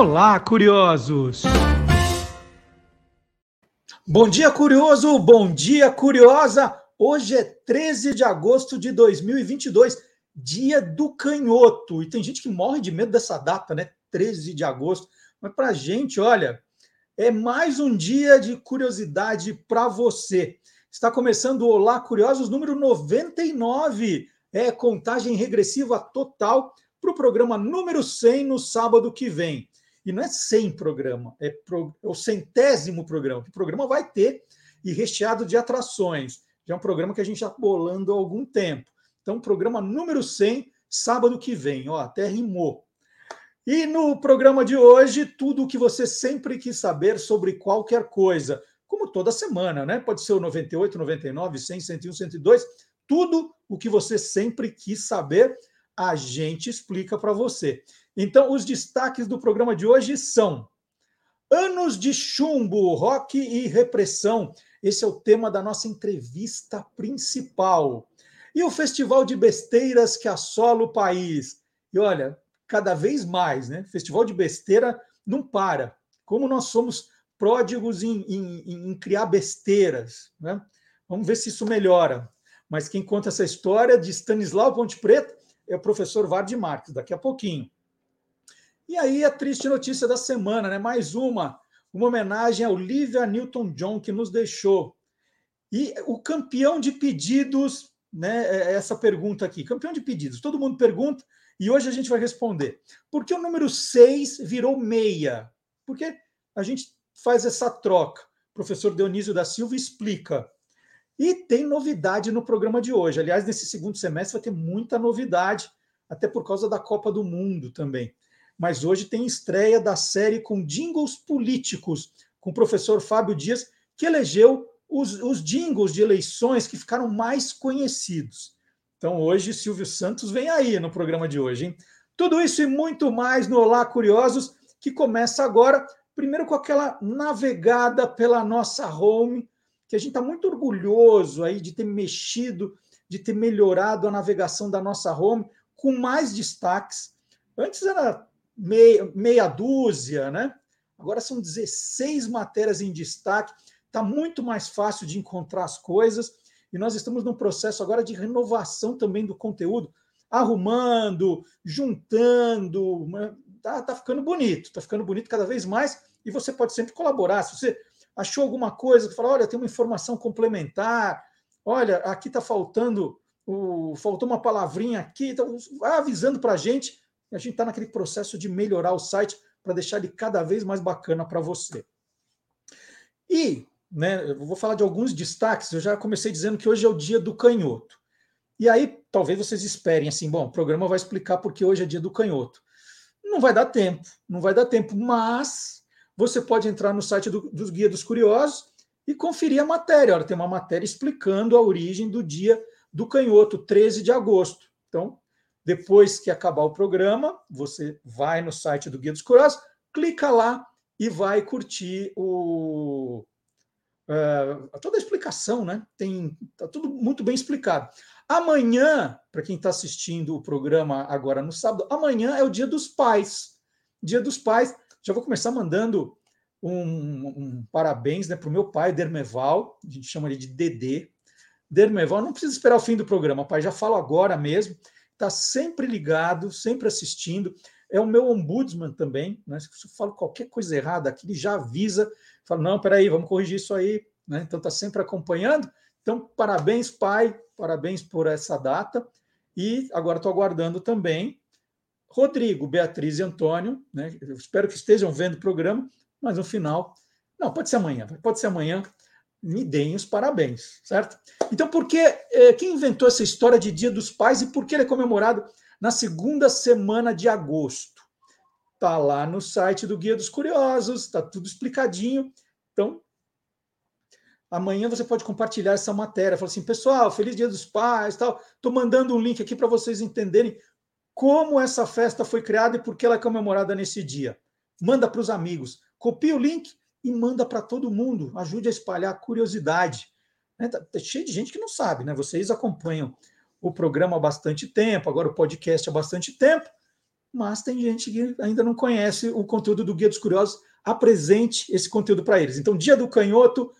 Olá, curiosos! Bom dia, curioso! Bom dia, curiosa! Hoje é 13 de agosto de 2022, dia do canhoto. E tem gente que morre de medo dessa data, né? 13 de agosto. Mas para gente, olha, é mais um dia de curiosidade para você. Está começando o Olá Curiosos número 99. É contagem regressiva total para o programa número 100 no sábado que vem. E não é 100 programa, é, pro, é o centésimo programa, o programa vai ter e recheado de atrações. Já é um programa que a gente está bolando há algum tempo. Então, programa número 100, sábado que vem. Ó, até rimou. E no programa de hoje, tudo o que você sempre quis saber sobre qualquer coisa, como toda semana, né? Pode ser o 98, 99, 100, 101, 102, tudo o que você sempre quis saber, a gente explica para você. Então, os destaques do programa de hoje são Anos de chumbo, rock e repressão. Esse é o tema da nossa entrevista principal. E o festival de besteiras que assola o país. E olha, cada vez mais, né? Festival de besteira não para. Como nós somos pródigos em, em, em criar besteiras, né? Vamos ver se isso melhora. Mas quem conta essa história de Stanislau Ponte Preta é o professor Vardy Marques, daqui a pouquinho. E aí a triste notícia da semana, né? Mais uma, uma homenagem a Olivia Newton-John que nos deixou. E o campeão de pedidos, né? É, é essa pergunta aqui, campeão de pedidos. Todo mundo pergunta e hoje a gente vai responder. Por que o número 6 virou meia? Porque a gente faz essa troca. O professor Dionísio da Silva explica. E tem novidade no programa de hoje. Aliás, nesse segundo semestre vai ter muita novidade, até por causa da Copa do Mundo também mas hoje tem estreia da série com jingles políticos, com o professor Fábio Dias, que elegeu os, os jingles de eleições que ficaram mais conhecidos. Então, hoje, Silvio Santos vem aí no programa de hoje. Hein? Tudo isso e muito mais no Olá Curiosos, que começa agora, primeiro com aquela navegada pela nossa home, que a gente está muito orgulhoso aí de ter mexido, de ter melhorado a navegação da nossa home, com mais destaques. Antes era meia, meia dúzia, né? Agora são 16 matérias em destaque, está muito mais fácil de encontrar as coisas, e nós estamos num processo agora de renovação também do conteúdo, arrumando, juntando, né? tá, tá ficando bonito, tá ficando bonito cada vez mais, e você pode sempre colaborar. Se você achou alguma coisa, fala, olha, tem uma informação complementar, olha, aqui está faltando, o, faltou uma palavrinha aqui, então vai avisando para a gente, e a gente está naquele processo de melhorar o site para deixar ele cada vez mais bacana para você. E né, eu vou falar de alguns destaques. Eu já comecei dizendo que hoje é o dia do canhoto. E aí, talvez vocês esperem assim: bom, o programa vai explicar porque hoje é dia do canhoto. Não vai dar tempo, não vai dar tempo, mas você pode entrar no site do, dos Guia dos Curiosos e conferir a matéria. Olha, tem uma matéria explicando a origem do dia do canhoto, 13 de agosto. Então, depois que acabar o programa, você vai no site do Guia dos Curiosos, clica lá e vai curtir o, uh, toda a explicação, né? Tem tá tudo muito bem explicado. Amanhã, para quem está assistindo o programa agora no sábado, amanhã é o Dia dos Pais. Dia dos Pais. Já vou começar mandando um, um parabéns né, para o meu pai, Dermeval. A gente chama ele de Dedê. Dermeval, não precisa esperar o fim do programa, pai. Já falo agora mesmo está sempre ligado, sempre assistindo. É o meu ombudsman também, né? Se eu falo qualquer coisa errada aqui, ele já avisa, fala: não, peraí, vamos corrigir isso aí. Né? Então está sempre acompanhando. Então, parabéns, pai, parabéns por essa data. E agora estou aguardando também Rodrigo, Beatriz e Antônio, né? Eu espero que estejam vendo o programa, mas no final. Não, pode ser amanhã, pode ser amanhã me deem os parabéns, certo? Então, por que eh, quem inventou essa história de Dia dos Pais e por que ele é comemorado na segunda semana de agosto? Tá lá no site do Guia dos Curiosos, tá tudo explicadinho. Então, amanhã você pode compartilhar essa matéria, falar assim, pessoal, feliz Dia dos Pais, tal. Tô mandando um link aqui para vocês entenderem como essa festa foi criada e por que ela é comemorada nesse dia. Manda para os amigos. Copia o link, e manda para todo mundo. Ajude a espalhar a curiosidade. Né? Tá, tá, cheio de gente que não sabe, né? Vocês acompanham o programa há bastante tempo, agora o podcast há bastante tempo. mas tem gente que ainda não conhece o conteúdo do Guia dos Curiosos. Apresente esse conteúdo para eles. Então, Dia do Canhoto,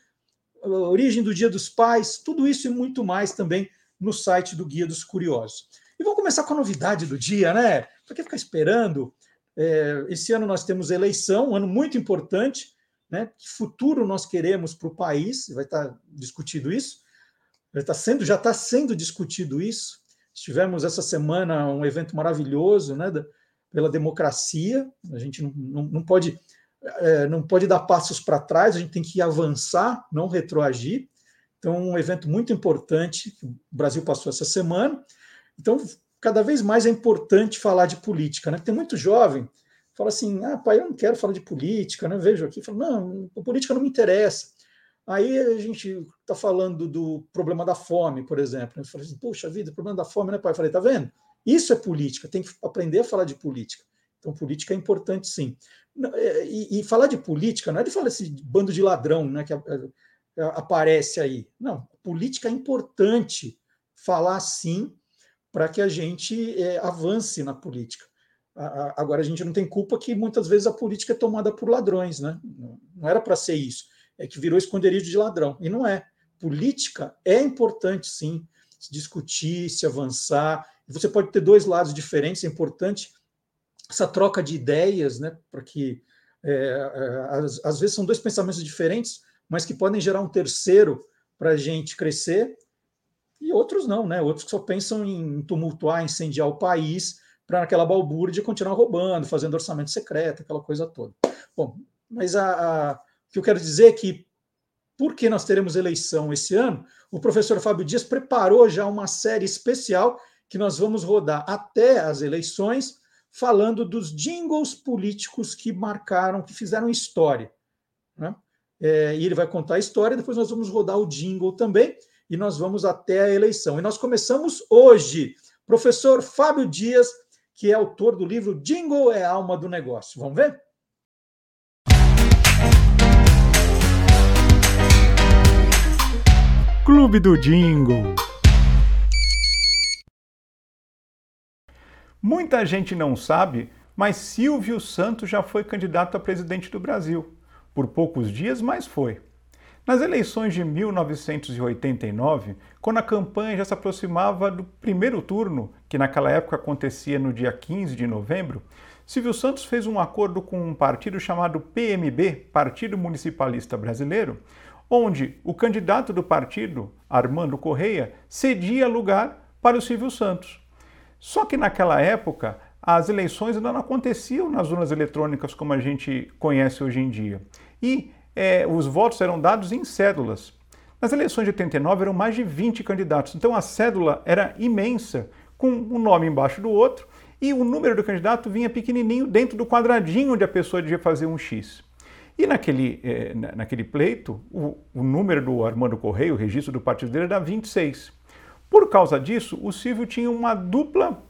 origem do Dia dos Pais, tudo isso e muito mais também no site do Guia dos Curiosos. E vamos começar com a novidade do dia, né? Para que ficar esperando? É, esse ano nós temos eleição, um ano muito importante, né? Que futuro nós queremos para o país? Vai estar discutido isso. Já está sendo, já está sendo discutido isso. Tivemos essa semana um evento maravilhoso, né? pela democracia. A gente não, não, não pode é, não pode dar passos para trás. A gente tem que avançar, não retroagir. Então, um evento muito importante que o Brasil passou essa semana. Então, cada vez mais é importante falar de política. Né? Tem muito jovem fala assim: ah, pai, eu não quero falar de política, né? Vejo aqui, falo, não, política não me interessa. Aí a gente está falando do problema da fome, por exemplo. Eu falei assim, poxa vida, o problema da fome, né, pai? Eu falei, tá vendo? Isso é política, tem que aprender a falar de política. Então, política é importante, sim. É, e, e falar de política não é de falar esse bando de ladrão né, que aparece aí. Não, política é importante falar sim para que a gente é, avance na política. Agora, a gente não tem culpa que muitas vezes a política é tomada por ladrões, né? Não era para ser isso, é que virou esconderijo de ladrão. E não é. Política é importante, sim, se discutir, se avançar. Você pode ter dois lados diferentes, é importante essa troca de ideias, né? Para que, é, é, às, às vezes, são dois pensamentos diferentes, mas que podem gerar um terceiro para a gente crescer e outros não, né? Outros que só pensam em tumultuar, incendiar o país para aquela balbúrdia continuar roubando, fazendo orçamento secreto, aquela coisa toda. Bom, mas a, a, o que eu quero dizer é que, porque nós teremos eleição esse ano, o professor Fábio Dias preparou já uma série especial que nós vamos rodar até as eleições, falando dos jingles políticos que marcaram, que fizeram história. Né? É, e ele vai contar a história, depois nós vamos rodar o jingle também e nós vamos até a eleição. E nós começamos hoje. Professor Fábio Dias, que é autor do livro Jingle é alma do negócio. Vamos ver? Clube do Jingle. Muita gente não sabe, mas Silvio Santos já foi candidato a presidente do Brasil. Por poucos dias, mas foi. Nas eleições de 1989, quando a campanha já se aproximava do primeiro turno, que naquela época acontecia no dia 15 de novembro, Silvio Santos fez um acordo com um partido chamado PMB, Partido Municipalista Brasileiro, onde o candidato do partido, Armando Correia, cedia lugar para o Silvio Santos. Só que naquela época, as eleições ainda não aconteciam nas urnas eletrônicas como a gente conhece hoje em dia. E é, os votos eram dados em cédulas. Nas eleições de 89 eram mais de 20 candidatos, então a cédula era imensa, com um nome embaixo do outro, e o número do candidato vinha pequenininho dentro do quadradinho onde a pessoa devia fazer um X. E naquele, é, naquele pleito, o, o, número do Armando Correia, o registro do partido dele, era 26. Por causa disso, o Silvio tinha uma dupla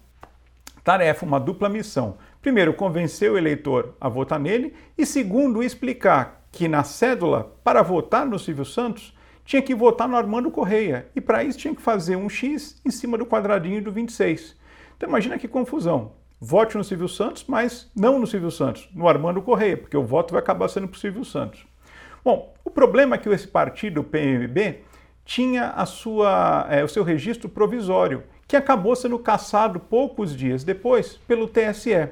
tarefa, uma dupla missão. Primeiro, convencer o eleitor a votar nele, e segundo, explicar que na cédula, para votar no Silvio Santos, tinha que votar no Armando Correia. E para isso tinha que fazer um X em cima do quadradinho do 26. Então imagina que confusão. Vote no Silvio Santos, mas não no Silvio Santos, no Armando Correia, porque o voto vai acabar sendo para o Silvio Santos. Bom, o problema é que esse partido, o PMB, tinha a sua, é, o seu registro provisório, que acabou sendo cassado poucos dias depois pelo TSE.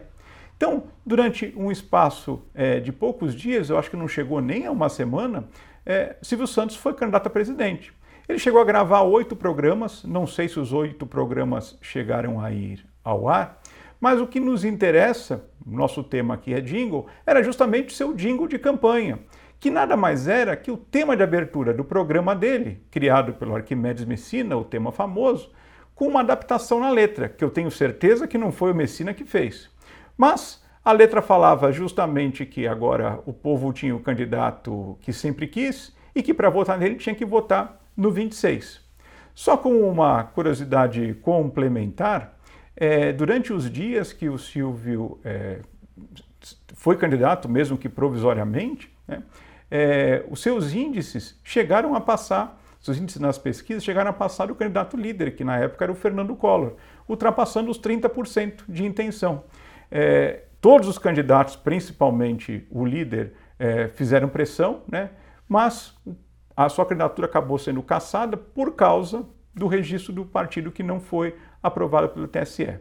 Então, durante um espaço é, de poucos dias, eu acho que não chegou nem a uma semana, é, Silvio Santos foi candidato a presidente. Ele chegou a gravar oito programas, não sei se os oito programas chegaram a ir ao ar, mas o que nos interessa, nosso tema aqui é jingle, era justamente seu jingle de campanha, que nada mais era que o tema de abertura do programa dele, criado pelo Arquimedes Messina, o tema famoso, com uma adaptação na letra, que eu tenho certeza que não foi o Messina que fez. Mas a letra falava justamente que agora o povo tinha o candidato que sempre quis e que para votar nele tinha que votar no 26. Só com uma curiosidade complementar, é, durante os dias que o Silvio é, foi candidato, mesmo que provisoriamente, né, é, os seus índices chegaram a passar, os índices nas pesquisas chegaram a passar o candidato líder, que na época era o Fernando Collor, ultrapassando os 30% de intenção. É, todos os candidatos, principalmente o líder, é, fizeram pressão, né? mas a sua candidatura acabou sendo cassada por causa do registro do partido que não foi aprovado pelo TSE.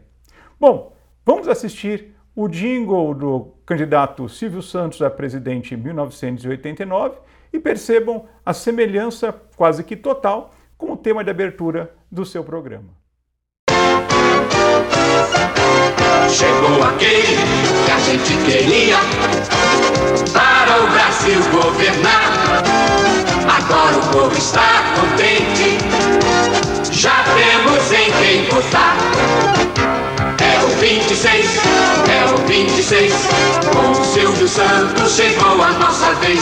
Bom, vamos assistir o jingle do candidato Silvio Santos a presidente em 1989 e percebam a semelhança quase que total com o tema de abertura do seu programa. Chegou aquele que a gente queria para o Brasil governar. Agora o povo está contente, já temos em quem votar. É o 26, é o 26, com Silvio Santos chegou a nossa vez.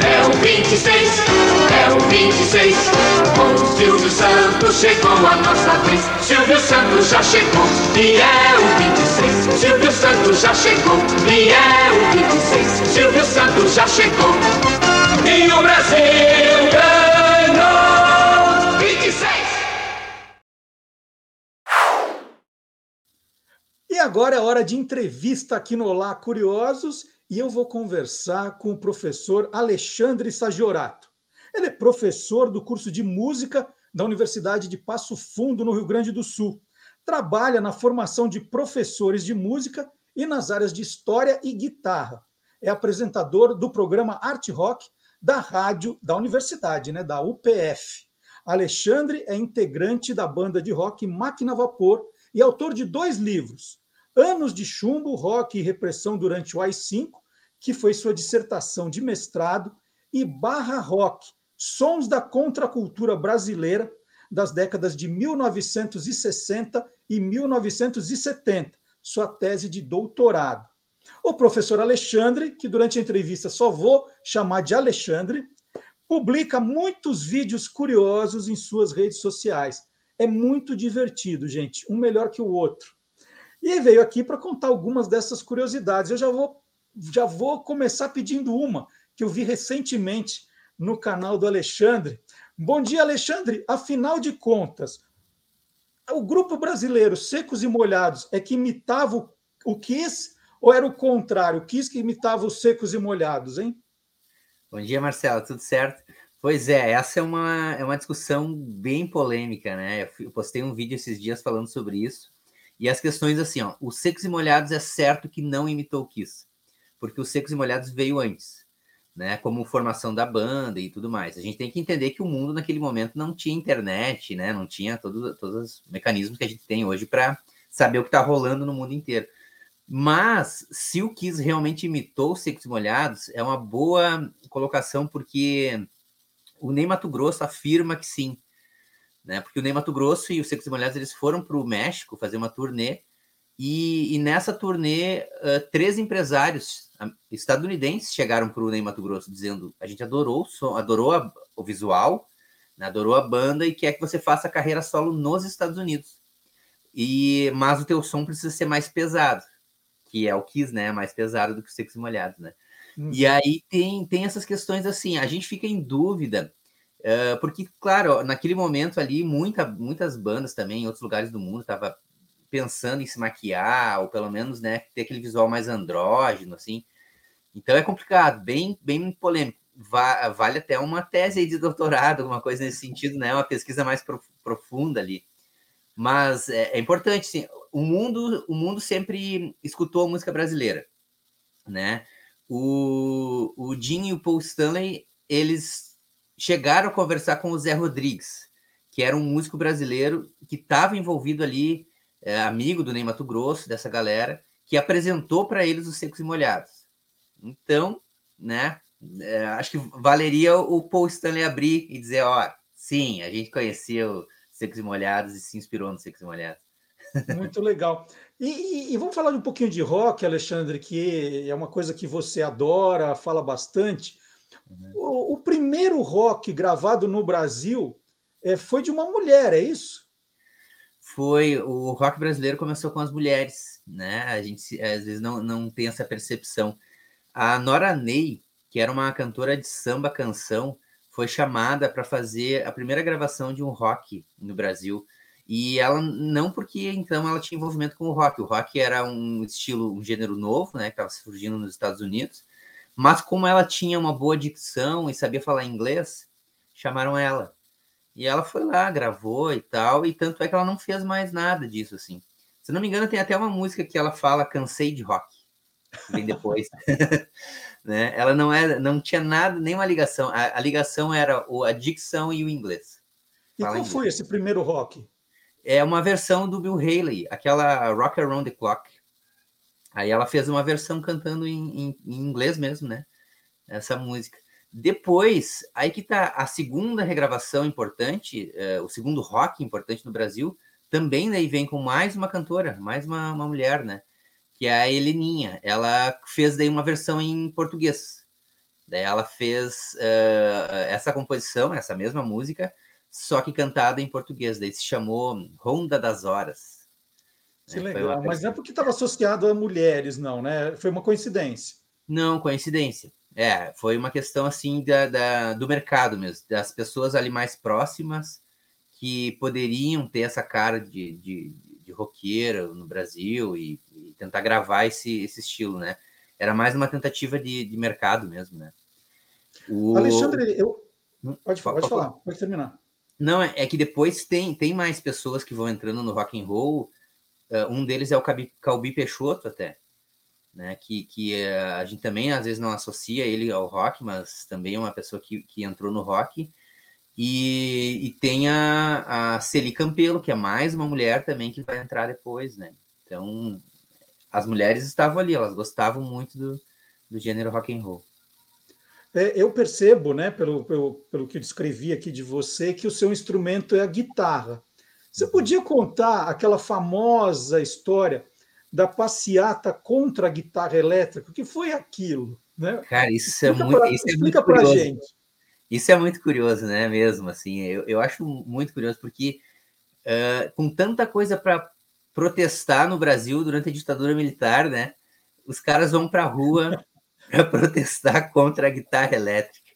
É o 26, é o 26, com Silvio Santos chegou a nossa vez. Silvio Santos já chegou e é o 26. Silvio Santos já chegou e é o 26. Silvio Santos já chegou e o Brasil E agora é hora de entrevista aqui no Olá Curiosos e eu vou conversar com o professor Alexandre Sagiorato. Ele é professor do curso de música da Universidade de Passo Fundo, no Rio Grande do Sul. Trabalha na formação de professores de música e nas áreas de história e guitarra. É apresentador do programa Art Rock da rádio da universidade, né, da UPF. Alexandre é integrante da banda de rock Máquina Vapor e autor de dois livros, Anos de Chumbo, Rock e Repressão durante o AI-5, que foi sua dissertação de mestrado, e Barra Rock, Sons da Contracultura Brasileira das décadas de 1960 e 1970, sua tese de doutorado. O professor Alexandre, que durante a entrevista só vou chamar de Alexandre, publica muitos vídeos curiosos em suas redes sociais. É muito divertido, gente, um melhor que o outro. E veio aqui para contar algumas dessas curiosidades. Eu já vou, já vou começar pedindo uma que eu vi recentemente no canal do Alexandre. Bom dia, Alexandre. Afinal de contas, o grupo brasileiro Secos e Molhados é que imitava o Kiss ou era o contrário? O Kiss que imitava os Secos e Molhados, hein? Bom dia, Marcelo. Tudo certo? Pois é, essa é uma, é uma discussão bem polêmica, né? Eu postei um vídeo esses dias falando sobre isso. E as questões assim, ó, os secos e molhados é certo que não imitou o Kiss, porque os secos e molhados veio antes, né? Como formação da banda e tudo mais. A gente tem que entender que o mundo naquele momento não tinha internet, né? Não tinha todo, todos os mecanismos que a gente tem hoje para saber o que está rolando no mundo inteiro. Mas se o Kiss realmente imitou os secos e molhados, é uma boa colocação, porque o Ney Mato Grosso afirma que sim né? Porque o Ney Mato Grosso e os Secos e Molhados eles foram para o México fazer uma turnê e, e nessa turnê uh, três empresários estadunidenses chegaram para o Ney Mato Grosso dizendo: a gente adorou o som, adorou a, o visual, né? adorou a banda e quer que você faça carreira solo nos Estados Unidos. E mas o teu som precisa ser mais pesado, que é o Kiss, né? Mais pesado do que os Secos e Molhados, né? Uhum. E aí tem, tem essas questões assim, a gente fica em dúvida Uh, porque, claro, naquele momento ali, muita, muitas bandas também em outros lugares do mundo estavam pensando em se maquiar, ou pelo menos né, ter aquele visual mais andrógeno, assim. Então é complicado, bem, bem polêmico. Va vale até uma tese de doutorado, alguma coisa nesse sentido, né? Uma pesquisa mais prof profunda ali. Mas é, é importante, sim. O mundo, o mundo sempre escutou a música brasileira, né? O, o Jim e o Paul Stanley, eles chegaram a conversar com o Zé Rodrigues, que era um músico brasileiro que estava envolvido ali, é, amigo do Ney Mato Grosso, dessa galera, que apresentou para eles os secos e molhados. Então, né, é, acho que valeria o Paul Stanley abrir e dizer, ó, sim, a gente conhecia o secos e molhados e se inspirou no secos e molhados. Muito legal. E, e, e, vamos falar um pouquinho de rock, Alexandre, que é uma coisa que você adora, fala bastante. Uhum. O, o, primeiro rock gravado no Brasil é, foi de uma mulher, é isso? Foi. O rock brasileiro começou com as mulheres, né? A gente às vezes não, não tem essa percepção. A Nora Ney, que era uma cantora de samba canção, foi chamada para fazer a primeira gravação de um rock no Brasil. E ela não porque então ela tinha envolvimento com o rock. O rock era um estilo, um gênero novo, né, que estava surgindo nos Estados Unidos. Mas como ela tinha uma boa dicção e sabia falar inglês, chamaram ela. E ela foi lá, gravou e tal, e tanto é que ela não fez mais nada disso assim. Se não me engano, tem até uma música que ela fala cansei de rock. Vem depois. né? Ela não era, não tinha nada, nenhuma ligação. A, a ligação era o, a dicção e o inglês. E qual foi esse primeiro rock? É uma versão do Bill Haley, aquela Rock Around the Clock. Aí ela fez uma versão cantando em, em, em inglês mesmo, né? Essa música. Depois, aí que tá a segunda regravação importante, é, o segundo rock importante no Brasil, também daí vem com mais uma cantora, mais uma, uma mulher, né? Que é a Heleninha. Ela fez daí uma versão em português. Daí ela fez uh, essa composição, essa mesma música, só que cantada em português. Daí se chamou Ronda das Horas. Que né? legal, mas não é porque estava associado a mulheres, não, né? Foi uma coincidência. Não, coincidência. É, foi uma questão assim da, da, do mercado mesmo, das pessoas ali mais próximas que poderiam ter essa cara de, de, de roqueira no Brasil e, e, tentar gravar esse, esse estilo, né? Era mais uma tentativa de, de mercado mesmo, né? O... Alexandre, eu... Hum, pode, pode, pode falar, pode terminar. Não, é, é que depois tem, tem mais pessoas que vão entrando no rock and roll um deles é o Calbi Peixoto até, né? Que, que uh, a gente também às vezes não associa ele ao rock, mas também é uma pessoa que, que entrou no rock. E, e tem a, a Celi Campelo, que é mais uma mulher também que vai entrar depois, né? Então, as mulheres estavam ali, elas gostavam muito do, do gênero rock and roll. É, eu percebo, né, pelo, pelo, pelo que descrevi aqui de você, que o seu instrumento é a guitarra. Você podia contar aquela famosa história da passeata contra a guitarra elétrica? O que foi aquilo? Né? Cara, isso é explica é muito. Pra, isso explica para gente. Isso é muito curioso, né? Mesmo assim, eu, eu acho muito curioso porque uh, com tanta coisa para protestar no Brasil durante a ditadura militar, né? Os caras vão para a rua para protestar contra a guitarra elétrica.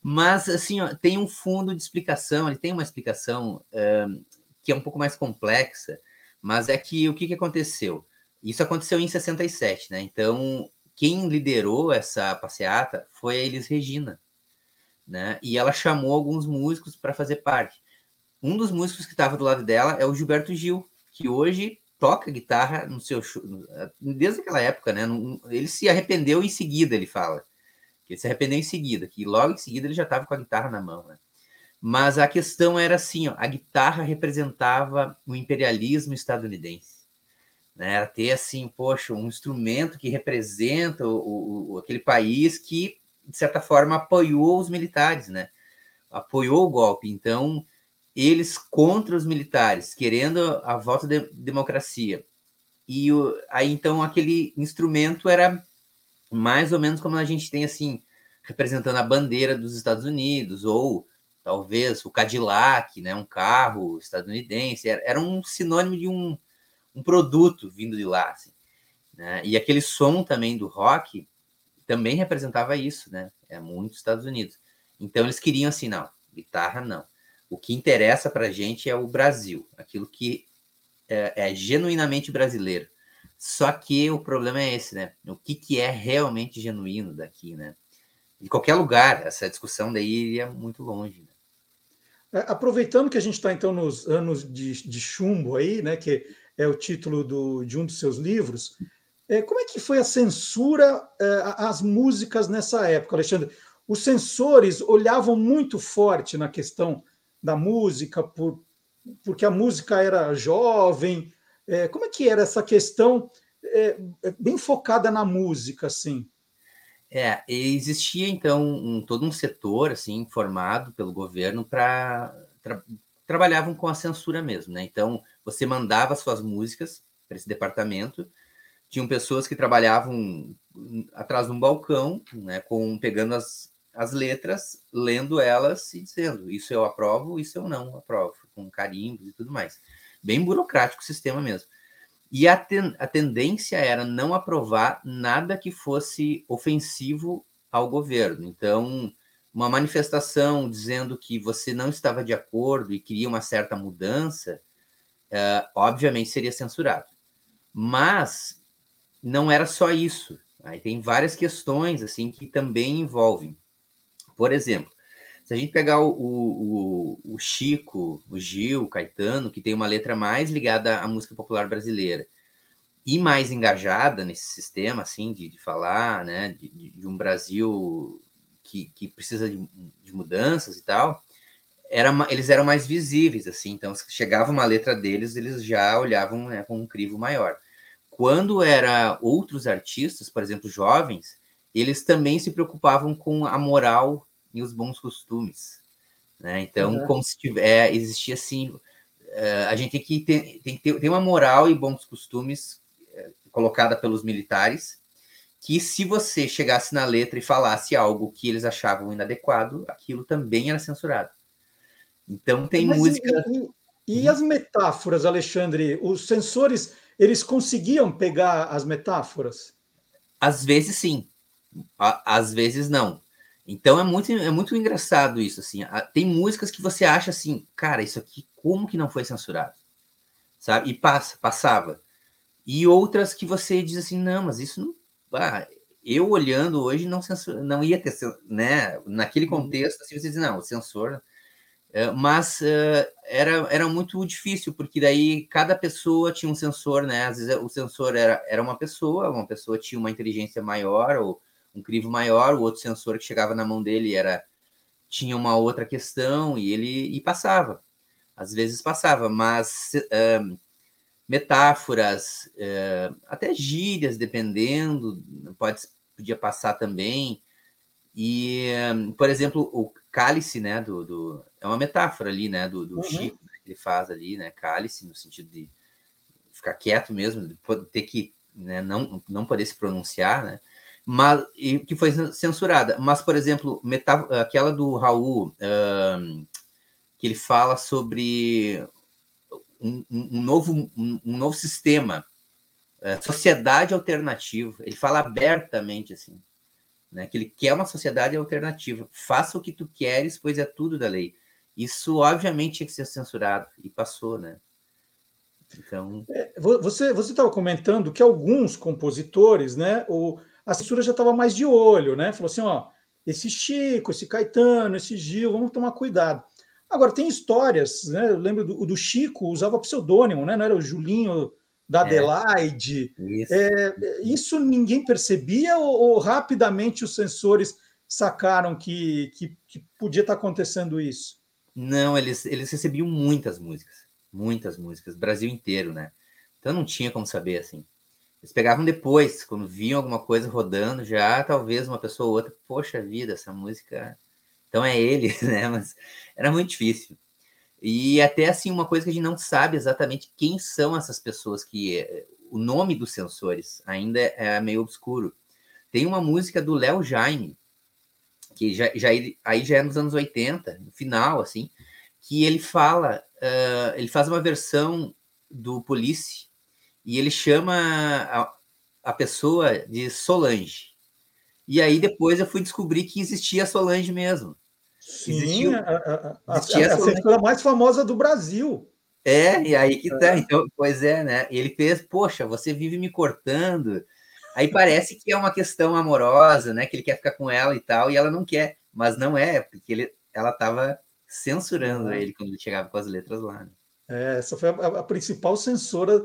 Mas, assim, ó, tem um fundo de explicação, ele tem uma explicação uh, que é um pouco mais complexa, mas é que o que, que aconteceu? Isso aconteceu em 67, né? Então, quem liderou essa passeata foi a Elis Regina, né? E ela chamou alguns músicos para fazer parte. Um dos músicos que estava do lado dela é o Gilberto Gil, que hoje toca guitarra no seu show, desde aquela época, né? Ele se arrependeu em seguida, ele fala. Ele se arrependeu em seguida, que logo em seguida ele já estava com a guitarra na mão, né? Mas a questão era assim: ó, a guitarra representava o imperialismo estadunidense. Né? Era ter assim, poxa, um instrumento que representa o, o, aquele país que, de certa forma, apoiou os militares, né? apoiou o golpe. Então, eles contra os militares, querendo a volta da de democracia. E o, aí, então, aquele instrumento era mais ou menos como a gente tem, assim, representando a bandeira dos Estados Unidos, ou talvez o Cadillac, né, um carro estadunidense, era, era um sinônimo de um, um produto vindo de lá. Assim, né? E aquele som também do rock também representava isso, né? É muito Estados Unidos. Então eles queriam assim, não, guitarra não. O que interessa para a gente é o Brasil, aquilo que é, é, genuinamente brasileiro. Só que o problema é esse, né? O que, que é realmente genuíno daqui, né? De qualquer lugar, essa discussão daí iria muito longe. É, aproveitando que a gente está então nos anos de, de, chumbo aí, né, que é o título do, de um dos seus livros, é, como é que foi a censura é, às músicas nessa época, Alexandre? Os censores olhavam muito forte na questão da música, por, porque a música era jovem. É, como é que era essa questão é, é, bem focada na música, assim? É, existia então um, todo um setor assim formado pelo governo para tra, trabalhavam com a censura mesmo, né? Então você mandava suas músicas para esse departamento, tinham pessoas que trabalhavam atrás de um balcão, né? Com pegando as, as letras, lendo elas e dizendo isso eu aprovo, isso eu não aprovo, com carimbos e tudo mais. Bem burocrático o sistema mesmo. E a, ten, a tendência era não aprovar nada que fosse ofensivo ao governo. Então, uma manifestação dizendo que você não estava de acordo e queria uma certa mudança, uh, obviamente seria censurado. Mas não era só isso. Aí tem várias questões assim que também envolvem. Por exemplo, se a gente pegar o, o, o, Chico, o Gil, o Caetano, que tem uma letra mais ligada à música popular brasileira e mais engajada nesse sistema, assim, de, de falar, né, de, de, um Brasil que, que precisa de, de mudanças e tal, era, eles eram mais visíveis, assim, então se chegava uma letra deles, eles já olhavam né, com um crivo maior. Quando era outros artistas, por exemplo, jovens, eles também se preocupavam com a moral e os bons costumes. Né? Então, uhum. como se tiver, existia assim, uh, a gente tem que ter, tem que ter, ter uma moral e bons costumes uh, colocada pelos militares, que se você chegasse na letra e falasse algo que eles achavam inadequado, aquilo também era censurado. Então tem Mas música. E, e, e, as metáforas, Alexandre? Os sensores eles conseguiam pegar as metáforas? Às vezes sim, às vezes não. Então é muito, é muito engraçado isso, assim. Tem músicas que você acha assim, cara, isso aqui como que não foi censurado? Sabe? E passa, passava. E outras que você diz assim, não, mas isso não. Ah, eu olhando hoje não, censura, não ia ter, né? Naquele uhum. contexto, assim, você diz, não, censor. É, mas uh, era, era muito difícil, porque daí cada pessoa tinha um sensor, né? Às vezes o sensor era, era uma pessoa, uma pessoa tinha uma inteligência maior, ou um crivo maior, o outro sensor que chegava na mão dele era tinha uma outra questão e ele e passava. Às vezes passava, mas uh, metáforas, uh, até gírias, dependendo, pode, podia passar também. E, um, por exemplo, o cálice, né, do, do, é uma metáfora ali, né, do, do uhum. Chico, né, que ele faz ali, né, cálice, no sentido de ficar quieto mesmo, de ter que, né, não, não poder se pronunciar, né, mas e, que foi censurada. Mas, por exemplo, aquela do Raul, que ele fala sobre um, um novo, um, um, novo sistema, uh, sociedade alternativa. Ele fala abertamente assim, né, que ele quer uma sociedade alternativa. Faça o que tu queres, pois é tudo da lei. Isso, obviamente, tinha que ser censurado, e passou, né? Então... É, você estava comentando que alguns compositores, né, o, a censura já estava mais de olho, né? Falou assim: ó, esse Chico, esse Caetano, esse Gil, vamos tomar cuidado. Agora, tem histórias, né? Eu lembro do, do Chico, usava pseudônimo, né? Não era o Julinho da é. Adelaide. É, isso. É, isso. ninguém percebia ou, ou, rapidamente os sensores sacaram que, que, que, podia estar acontecendo isso? Não, eles, eles recebiam muitas músicas, muitas músicas, Brasil inteiro, né? Então não tinha como saber assim. Eles pegavam depois, quando viam alguma coisa rodando, já talvez uma pessoa ou outra, poxa vida, essa música. Então é ele, né? Mas era muito difícil. E até assim, uma coisa que a gente não sabe exatamente quem são essas pessoas que. Eh, o nome dos sensores ainda é meio obscuro. Tem uma música do Léo Jaime, que já, já aí já é nos anos 80, no final, assim, que ele fala, uh, ele faz uma versão do Police e ele chama a, a pessoa de Solange. E aí depois eu fui descobrir que existia a Solange mesmo. Sim, Existiu, a, a, existia a, a mais famosa do Brasil. É, e aí que tá. É. Então, pois é, né? E ele fez, poxa, você vive me cortando. Aí parece que é uma questão amorosa, né? Que ele quer ficar com ela e tal, e ela não quer. Mas não é, porque ele, ela estava censurando é. ele quando ele chegava com as letras lá. Né? É, essa foi a, a principal censora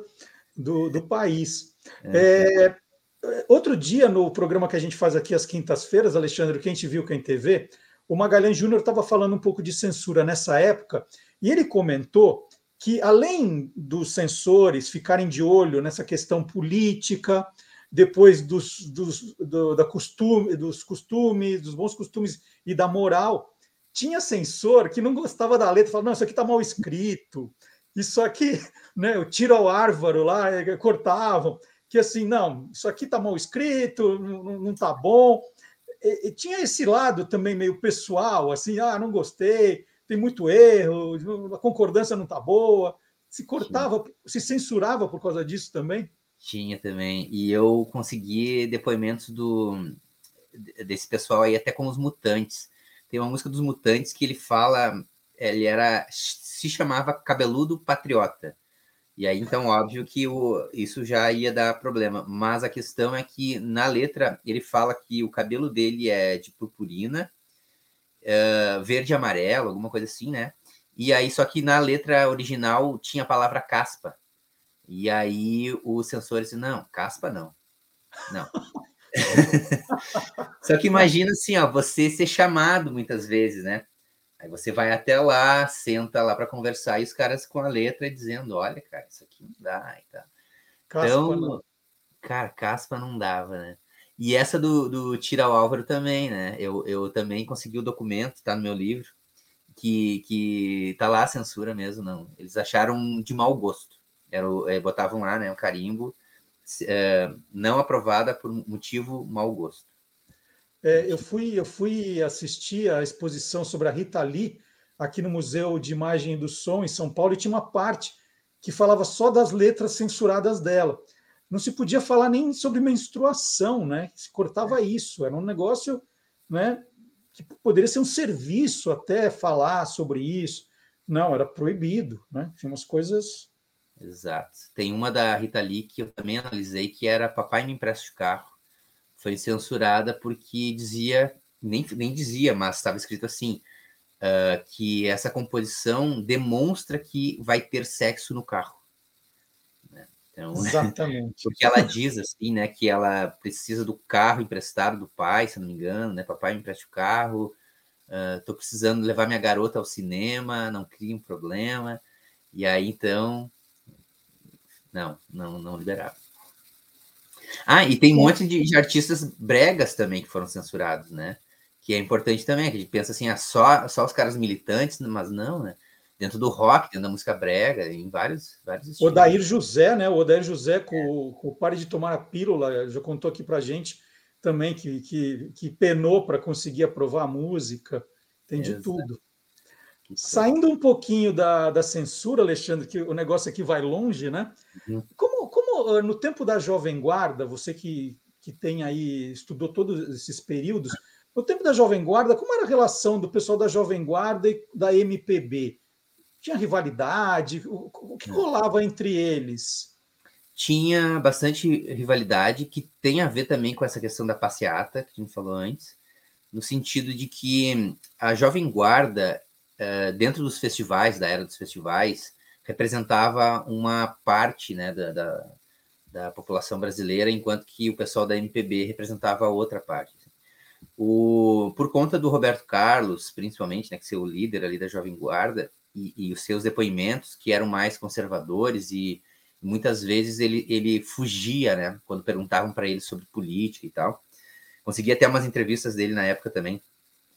do, do país. É. É, outro dia, no programa que a gente faz aqui às quintas-feiras, Alexandre, que a gente viu que é em TV, o Magalhães Júnior estava falando um pouco de censura nessa época, e ele comentou que, além dos censores ficarem de olho nessa questão política, depois dos, dos, do, da costume, dos costumes, dos bons costumes e da moral, tinha censor que não gostava da letra, falava, não, isso aqui está mal escrito, isso aqui, né, o tiro ao árvore lá, eh, cortavam, que assim, não, isso aqui está mal escrito, não está bom. E, e, tinha esse lado também meio pessoal, assim, ah, não gostei, tem muito erro, a concordância não está boa. Se cortava, Sim. se censurava por causa disso também? Tinha também. E eu consegui depoimentos do desse pessoal aí até com os mutantes. Tem uma música dos mutantes que ele fala, ele era se chamava Cabeludo Patriota. E aí, então, óbvio que o, isso já ia dar problema. Mas a questão é que na letra ele fala que o cabelo dele é de purpurina, uh, verde e amarelo, alguma coisa assim, né? E aí, só que na letra original tinha a palavra caspa. E aí o sensor disse: não, caspa não. Não. só que imagina assim, ó, você ser chamado muitas vezes, né? Aí você vai até lá, senta lá para conversar, e os caras com a letra dizendo: olha, cara, isso aqui não dá. E tal. Caspa então, não. cara, caspa não dava, né? E essa do, do Tira o Álvaro também, né? Eu, eu também consegui o documento, tá no meu livro, que, que tá lá a censura mesmo, não. Eles acharam de mau gosto. Era, é, botavam lá, né, o carimbo, é, não aprovada por motivo mau gosto. É, eu, fui, eu fui assistir a exposição sobre a Rita Lee aqui no Museu de Imagem do Som, em São Paulo, e tinha uma parte que falava só das letras censuradas dela. Não se podia falar nem sobre menstruação, né? Se cortava isso, era um negócio né, que poderia ser um serviço até falar sobre isso. Não, era proibido, né? Tinha umas coisas. Exato. Tem uma da Rita Lee que eu também analisei, que era Papai me empresta o carro foi censurada porque dizia, nem, nem dizia, mas estava escrito assim, uh, que essa composição demonstra que vai ter sexo no carro. Né? Então, Exatamente. porque ela diz assim, né, que ela precisa do carro emprestado do pai, se não me engano, né, papai me empresta o carro, uh, precisando levar minha garota ao cinema, não cria um problema, e aí então, não, não, não liberava. Ah, e tem um monte de, de, artistas bregas também que foram censurados, né? Que é importante também, que a gente pensa assim, ah, só, só os caras militantes, mas não, né? Dentro do rock, dentro da música brega, em vários, vários estilos. Odair José, né? O Odair José, com, com o Pare de Tomar a Pílula, já contou aqui pra gente também que, que, que penou para conseguir aprovar a música, tem de Exato. tudo. Saindo um pouquinho da, da censura, Alexandre, que o negócio aqui vai longe, né? Uhum. Como, como ah, no tempo da Jovem Guarda, você que, que tem aí, estudou todos esses períodos, no tempo da Jovem Guarda, como era a relação do pessoal da Jovem Guarda e da MPB? Tinha rivalidade? O, que rolava entre eles? Tinha bastante rivalidade, que tem a ver também com essa questão da passeata, que a gente falou antes, no sentido de que a Jovem Guarda eh, dentro dos festivais, da era dos festivais, representava uma parte né, da, da, da, população brasileira, enquanto que o pessoal da MPB representava outra parte. O, por conta do Roberto Carlos, principalmente, né, que ser o líder ali da Jovem Guarda, e, e os seus depoimentos, que eram mais conservadores, e muitas vezes ele, ele fugia, né, quando perguntavam para ele sobre política e tal. Consegui até umas entrevistas dele na época também,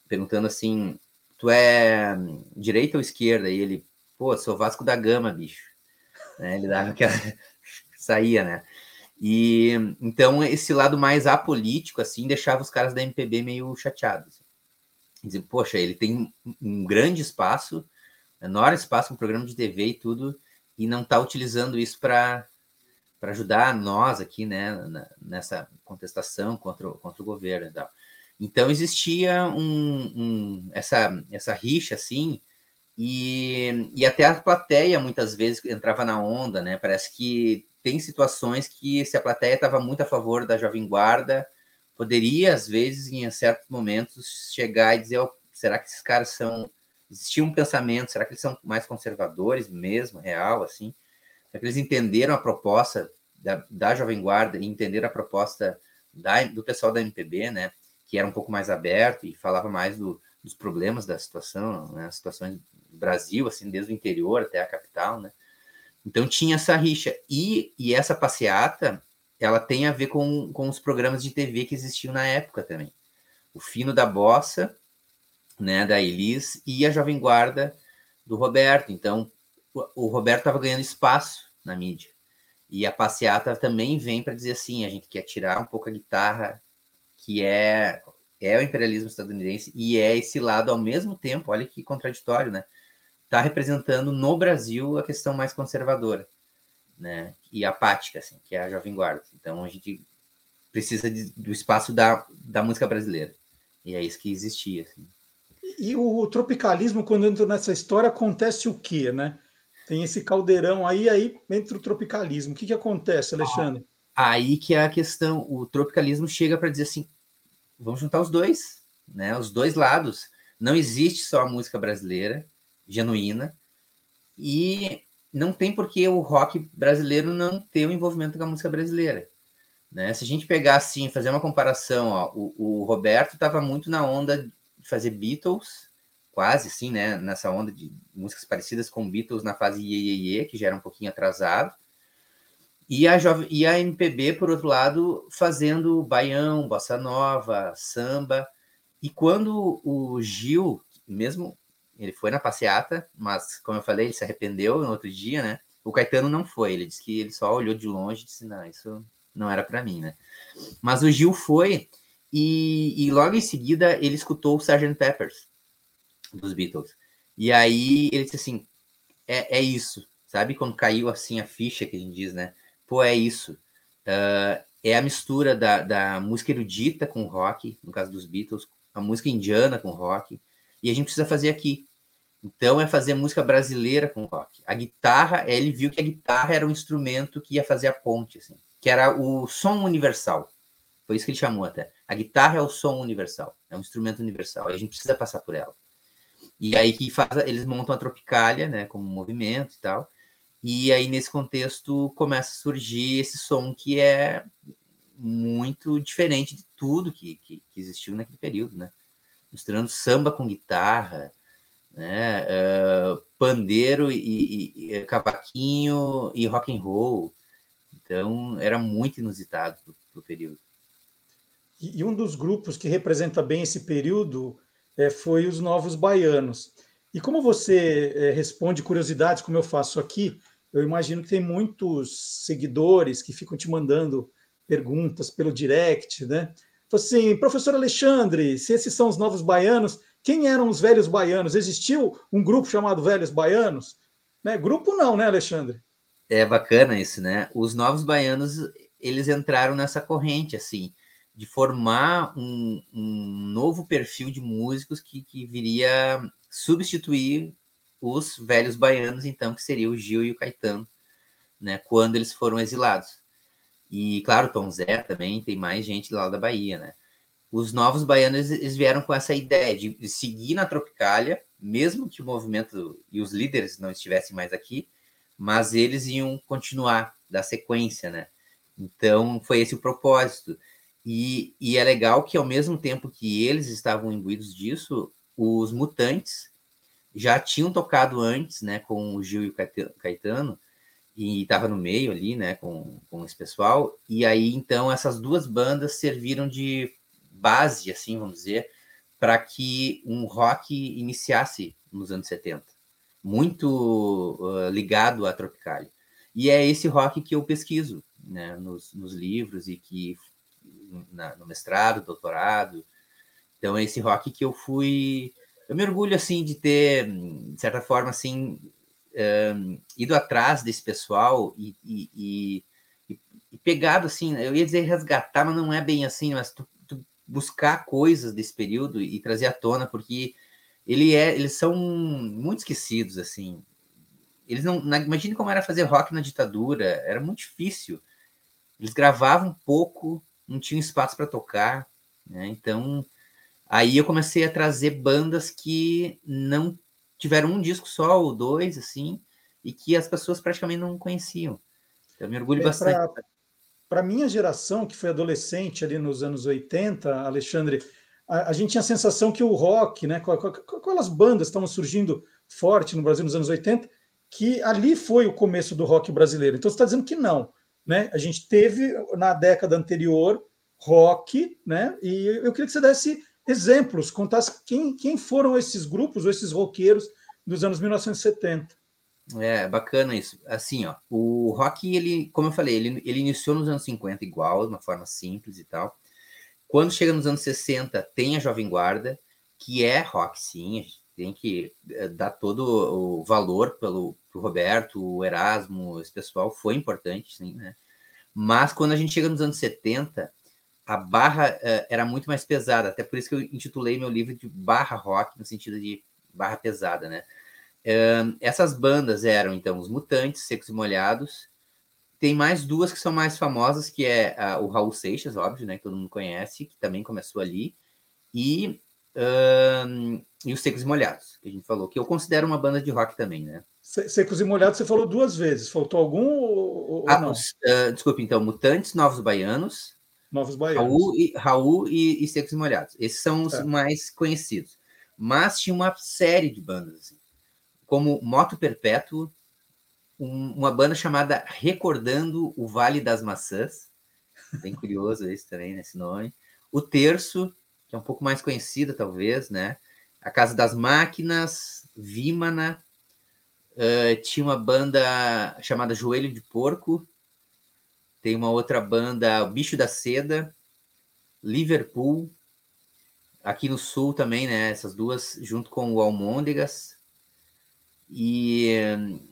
perguntando assim, tu é direita ou esquerda? E ele, pô, sou Vasco da Gama, bicho. Né? Ele dava aquela. Saía, né? E então esse lado mais apolítico, assim, deixava os caras da MPB meio chateados. Dizem, poxa, ele tem um grande espaço, enorme espaço, um programa de TV e tudo, e não está utilizando isso para para ajudar nós aqui, né, nessa contestação contra, o, contra o governo e tal. Então existia um, um, essa, essa rixa assim, e, e até a plateia muitas vezes entrava na onda, né? Parece que tem situações que se a plateia estava muito a favor da Jovem Guarda, poderia às vezes em certos momentos chegar e dizer, oh, será que esses caras são existia um pensamento, será que eles são mais conservadores mesmo, real assim? Será que eles entenderam a proposta da, da Jovem Guarda e entenderam a proposta da, do pessoal da MPB, né? que era um pouco mais aberto e falava mais do, dos problemas da situação, né, as situações do Brasil, assim, desde o interior até a capital, né? Então tinha essa rixa. E, e essa passeata, ela tem a ver com, com os programas de TV que existiam na época também. O Fino da Bossa, né, da Elis, e a Jovem Guarda do Roberto. Então, o, o Roberto estava ganhando espaço na mídia. E a passeata também vem para dizer assim: a gente quer tirar um pouco a guitarra que é, é o imperialismo estadunidense e é esse lado ao mesmo tempo, olha que contraditório, né? Está representando no Brasil a questão mais conservadora, né? E apática, assim, que é a Jovem Guarda. Então a gente precisa de, do espaço da, da música brasileira. E é isso que existia. Assim. E o tropicalismo, quando entra nessa história, acontece o quê, né? Tem esse caldeirão aí, aí entra o tropicalismo. O que, que acontece, Alexandre? Aí que é a questão, o tropicalismo chega para dizer assim, vamos juntar os dois, né? Os dois lados. Não existe só a música brasileira genuína e não tem por que o rock brasileiro não ter o um envolvimento com a música brasileira. Né? Se a gente pegar assim, fazer uma comparação, ó, o, o Roberto estava muito na onda de fazer Beatles, quase assim, né? Nessa onda de músicas parecidas com Beatles na fase Ye, Ye, Ye que já era um pouquinho atrasado. E a, jovem, e a MPB, por outro lado, fazendo baião, bossa nova, samba. E quando o Gil, mesmo ele foi na passeata, mas como eu falei, ele se arrependeu no outro dia, né? O Caetano não foi, ele disse que ele só olhou de longe e disse: Não, isso não era para mim, né? Mas o Gil foi e, e, logo em seguida ele escutou o Sgt. Peppers dos Beatles. E aí ele disse assim: é, é isso, sabe? Quando caiu assim a ficha que a gente diz, né? Pô, é isso. Uh, é a mistura da, da música erudita com rock, no caso dos Beatles, a música indiana com rock, e a gente precisa fazer aqui. Então é fazer música brasileira com rock. A guitarra, ele viu que a guitarra era um instrumento que ia fazer a ponte, assim, que era o som universal. Foi isso que ele chamou até. A guitarra é o som universal, é um instrumento universal, a gente precisa passar por ela. E aí que faz, eles montam a Tropicália, né, como movimento e tal. E aí, nesse contexto, começa a surgir esse som que é muito diferente de tudo que, que, que existiu naquele período, né? Misturando samba com guitarra, né? Uh, pandeiro e, e, e, cavaquinho e rock and roll. Então, era muito inusitado o período. E, e, um dos grupos que representa bem esse período é, foi os Novos Baianos. E como você é, responde curiosidades, como eu faço aqui, eu imagino que tem muitos seguidores que ficam te mandando perguntas pelo direct, né? Assim, professor Alexandre, se esses são os novos baianos, quem eram os velhos baianos? Existiu um grupo chamado Velhos Baianos? Né? Grupo não, né, Alexandre? É bacana isso, né? Os novos baianos, eles entraram nessa corrente, assim, de formar um, um novo perfil de músicos que, que viria substituir os velhos baianos, então, que seria o Gil e o Caetano, né, quando eles foram exilados. E, claro, Tom Zé também, tem mais gente lá da Bahia, né? Os novos baianos, eles vieram com essa ideia de, seguir na Tropicália, mesmo que o movimento e os líderes não estivessem mais aqui, mas eles iam continuar da sequência, né? Então, foi esse o propósito. E, e é legal que, ao mesmo tempo que eles estavam imbuídos disso, os mutantes já tinham tocado antes, né, com o Gil e o Caetano, e estava no meio ali, né, com, com esse pessoal, e aí então essas duas bandas serviram de base, assim, vamos dizer, para que um rock iniciasse nos anos 70, muito uh, ligado à Tropicália. E é esse rock que eu pesquiso, né, nos, nos livros e que na, no mestrado, doutorado. Então é esse rock que eu fui eu me orgulho assim de ter, de certa forma, assim, um, ido atrás desse pessoal e, e, e, e, pegado assim, eu ia dizer resgatar, mas não é bem assim, mas tu, tu buscar coisas desse período e trazer à tona, porque ele é, eles são muito esquecidos assim. Eles não, imagine como era fazer rock na ditadura, era muito difícil. Eles gravavam pouco, não tinham espaço para tocar, né? Então Aí eu comecei a trazer bandas que não tiveram um disco só ou dois, assim, e que as pessoas praticamente não conheciam. Eu me orgulho é, bastante. Para a minha geração, que foi adolescente ali nos anos 80, Alexandre, a, a gente tinha a sensação que o rock, né, aquelas bandas estavam surgindo forte no Brasil nos anos 80, que ali foi o começo do rock brasileiro. Então você está dizendo que não. Né? A gente teve na década anterior rock, né? E eu queria que você desse exemplos, contasse quem, quem foram esses grupos ou esses roqueiros dos anos 1970. É, bacana isso. Assim, ó, o rock, ele, como eu falei, ele, ele iniciou nos anos 50 igual, de uma forma simples e tal. Quando chega nos anos 60, tem a Jovem Guarda, que é rock, sim, a gente tem que eh, dar todo o valor pelo Roberto, o Erasmo, esse pessoal foi importante, sim, né? Mas quando a gente chega nos anos 70, a barra uh, era muito mais pesada, até por isso que eu intitulei meu livro de barra rock, no sentido de barra pesada, né? Uh, essas bandas eram, então, os Mutantes, Secos e Molhados. Tem mais duas que são mais famosas, que é uh, o Raul Seixas, óbvio, né? Que todo mundo conhece, que também começou ali. E, uh, e os Secos e Molhados, que a gente falou, que eu considero uma banda de rock também, né? Secos e Molhados você falou duas vezes. Faltou algum ou, ah, não? Desculpe, então, Mutantes, Novos Baianos. Novos Baianos. Raul e, Raul e, e Secos e Molhados. Esses são os é. mais conhecidos. Mas tinha uma série de bandas, assim, como Moto Perpétuo, um, uma banda chamada Recordando o Vale das Maçãs. Bem curioso esse também, nesse nome. O Terço, que é um pouco mais conhecida, talvez, né? A Casa das Máquinas, Vímana, Uh, tinha uma banda chamada Joelho de Porco. Tem uma outra banda, o Bicho da Seda, Liverpool. Aqui no sul também, né? Essas duas, junto com o Almôndegas. E,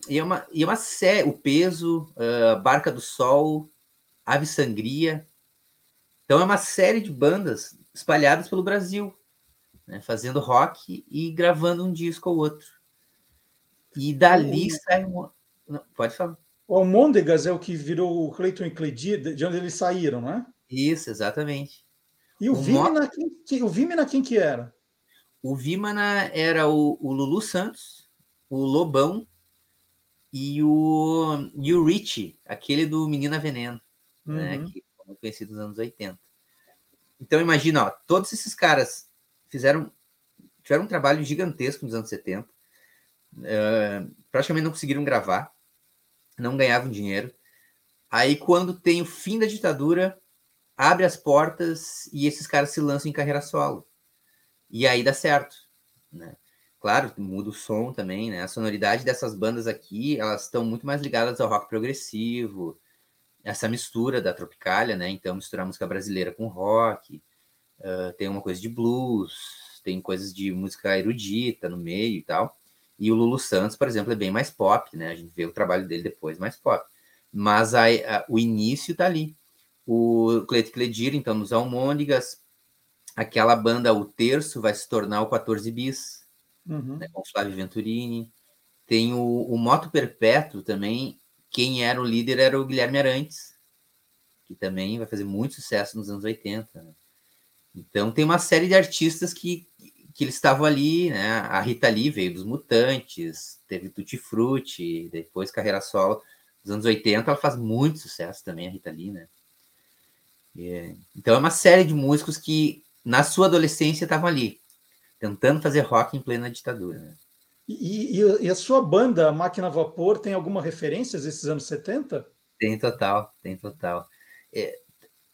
e, é, uma, e é uma série, o Peso, uh, Barca do Sol, Ave Sangria. Então é uma série de bandas espalhadas pelo Brasil, né? fazendo rock e gravando um disco ou outro. E dali o... sai um. Pode falar. O Almôndegas é o que virou o Cleiton e Cleidir, de onde eles saíram, né? Isso, exatamente. E o, o Vimana, quem, o Vimana quem que era? O Vimana era o, o Lulu Santos, o Lobão e o, e o Richie, aquele do Menina Veneno, né? uhum. né? Que foi conhecido nos anos 80. Então imagina, ó, todos esses caras fizeram tiveram um trabalho gigantesco nos anos 70 uh, praticamente não conseguiram gravar, não ganhavam dinheiro. Aí, quando tem o fim da ditadura, abre as portas e esses caras se lançam em carreira solo. E aí dá certo, né? Claro, muda o som também, né? A sonoridade dessas bandas aqui, elas estão muito mais ligadas ao rock progressivo, essa mistura da Tropicália, né? Então, misturar música brasileira com rock, uh, tem uma coisa de blues, tem coisas de música erudita no meio e tal. E o Lulu Santos, por exemplo, é bem mais pop, né? A gente vê o trabalho dele depois mais pop. Mas a, a, o início tá ali. O Cleito Cledir, então, nos Almôndegas, aquela banda O Terço vai se tornar o 14 Bis, uhum. né, com Flávio Venturini. Tem o, o Moto Perpétuo também. Quem era o líder era o Guilherme Arantes, que também vai fazer muito sucesso nos anos 80. Né? Então, tem uma série de artistas que que eles estavam ali, né? A Rita Lee veio dos Mutantes, teve Tutti Frutti, depois carreira solo. Nos anos 80 ela faz muito sucesso também, a Rita Lee, né? E, então é uma série de músicos que na sua adolescência estavam ali, tentando fazer rock em plena ditadura. Né? E, e, e, a sua banda, Máquina Vapor, tem alguma referência desses anos 70? Tem total, tem total. É,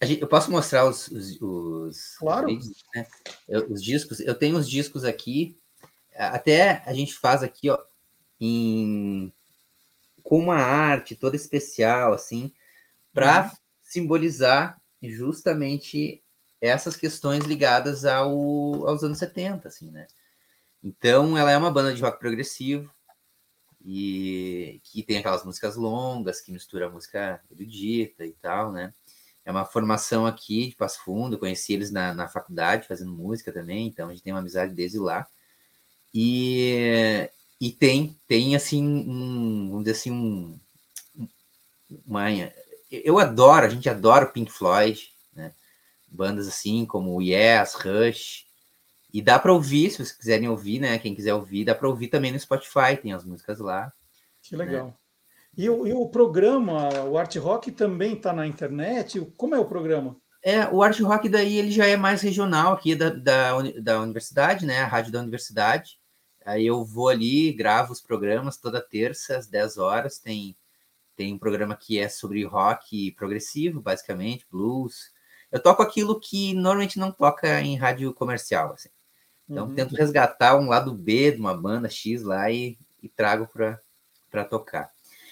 Gente, eu posso mostrar os, os, os claro. né? os discos. Eu tenho os discos aqui. Até a gente faz aqui, ó, em com uma arte toda especial, assim, para uhum. simbolizar justamente essas questões ligadas ao, aos anos 70, assim, né? Então, ela é uma banda de rock progressivo e que tem aquelas músicas longas que mistura música erudita e tal, né? É uma formação aqui de Passo Fundo, conheci eles na, na faculdade fazendo música também, então a gente tem uma amizade desde lá. E, e tem, tem assim, um, vamos dizer assim, um, uma, eu adoro, a gente adora o Pink Floyd, né? bandas assim como Yes, Rush, e dá para ouvir, se vocês quiserem ouvir, né? Quem quiser ouvir, dá para ouvir também no Spotify, tem as músicas lá. Que legal. Né? E o, e o programa, o Art Rock, também está na internet? Como é o programa? É, o Art Rock daí ele já é mais regional aqui da, da, da universidade, né? A rádio da universidade. Aí eu vou ali, gravo os programas toda terça, às 10 horas. Tem, tem um programa que é sobre rock progressivo, basicamente, blues. Eu toco aquilo que normalmente não toca em rádio comercial. Assim. Então, uhum. tento resgatar um lado B de uma banda X lá e, e trago para tocar.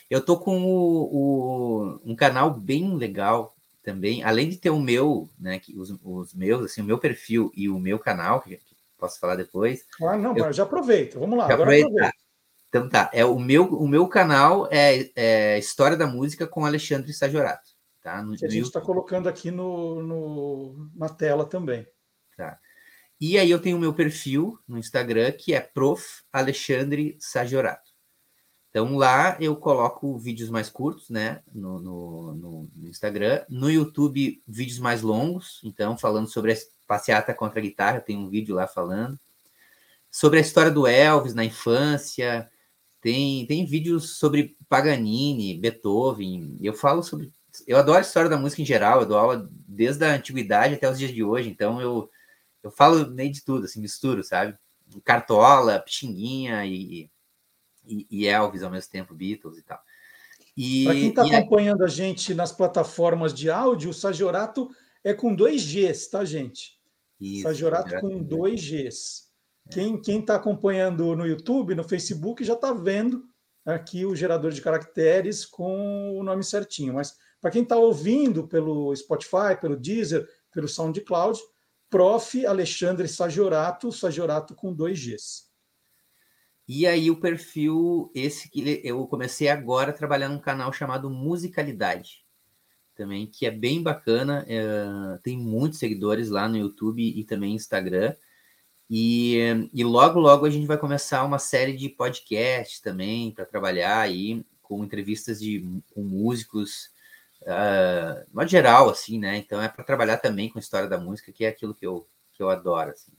Eu tô com o, o, um canal bem legal também, além de ter o meu, né, que os, os meus, assim, o meu perfil e o meu canal, que, que posso falar depois. Ah, não, eu, já aproveita, vamos lá. Agora aproveita. Então tá, é o meu, o meu canal é, é História da Música com Alexandre Sajorato. Tá? No, que a gente está colocando aqui no, no, na tela também. Tá. E aí eu tenho o meu perfil no Instagram, que é Prof. Alexandre Sagiorato. Então lá eu coloco vídeos mais curtos, né, no, no, no, Instagram. No YouTube, vídeos mais longos. Então, falando sobre a passeata contra a guitarra, tem um vídeo lá falando. Sobre a história do Elvis na infância. Tem, tem vídeos sobre Paganini, Beethoven. Eu falo sobre. Eu adoro a história da música em geral. Eu dou aula desde a antiguidade até os dias de hoje. Então eu, eu falo meio de tudo, assim, misturo, sabe? Cartola, Pixinguinha e e, e Elvis ao mesmo tempo, Beatles e tal. Para quem está acompanhando a gente nas plataformas de áudio, o Sagiorato é com dois Gs, tá, gente? Isso, Sagiorato com dois Gs. É. Quem está acompanhando no YouTube, no Facebook, já está vendo aqui o gerador de caracteres com o nome certinho. Mas para quem está ouvindo pelo Spotify, pelo Deezer, pelo SoundCloud, Prof. Alexandre Sagiorato, Sagiorato com dois Gs. E aí o perfil, esse que eu comecei agora a trabalhar num canal chamado Musicalidade, também, que é bem bacana, é, tem muitos seguidores lá no YouTube e também Instagram. E, e logo, logo a gente vai começar uma série de podcasts também para trabalhar aí com entrevistas de, com músicos, uh, modo geral, assim, né? Então é para trabalhar também com a história da música, que é aquilo que eu, que eu adoro, assim.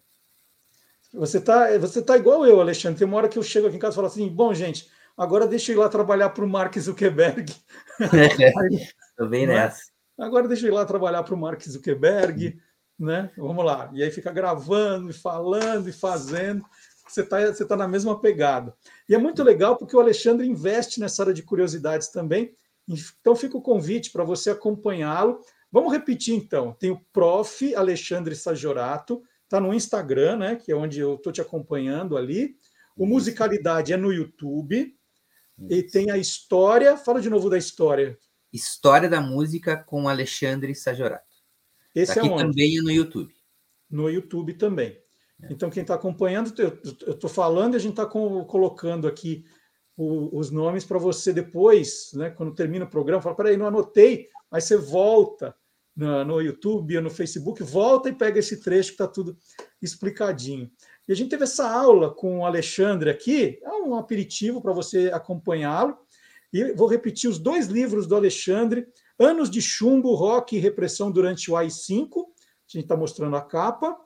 Você tá, você tá igual eu, Alexandre. Tem uma hora que eu chego aqui em casa e falo assim: bom, gente, agora deixa eu ir lá trabalhar para o Mark Zuckerberg. Estou bem né? nessa. Agora deixa eu ir lá trabalhar para o Mark Zuckerberg, né? Vamos lá. E aí fica gravando, e falando e fazendo. Você está você tá na mesma pegada. E é muito legal porque o Alexandre investe nessa área de curiosidades também. Então fica o convite para você acompanhá-lo. Vamos repetir então. Tem o Prof. Alexandre Sagiorato Está no Instagram, né? Que é onde eu estou te acompanhando ali. O Musicalidade é no YouTube. Isso. E tem a história. Fala de novo da história. História da música com Alexandre Sajorato. Esse tá é onde? também é no YouTube. No YouTube também. É. Então, quem está acompanhando, eu estou falando e a gente está colocando aqui o, os nomes para você depois, né, quando termina o programa, fala, peraí, não anotei, aí você volta no, no YouTube ou no Facebook, volta e pega esse trecho que está tudo explicadinho. E a gente teve essa aula com o Alexandre aqui, é um aperitivo para você acompanhá-lo. E vou repetir os dois livros do Alexandre: Anos de Chumbo, Rock e Repressão durante o AI-5. A gente está mostrando a capa,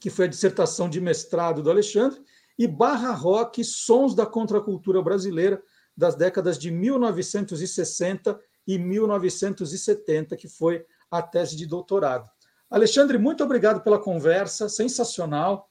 que foi a dissertação de mestrado do Alexandre, e Barra Rock, Sons da Contracultura Brasileira, das décadas de 1960 e 1970, que foi a tese de doutorado. Alexandre, muito obrigado pela conversa, sensacional.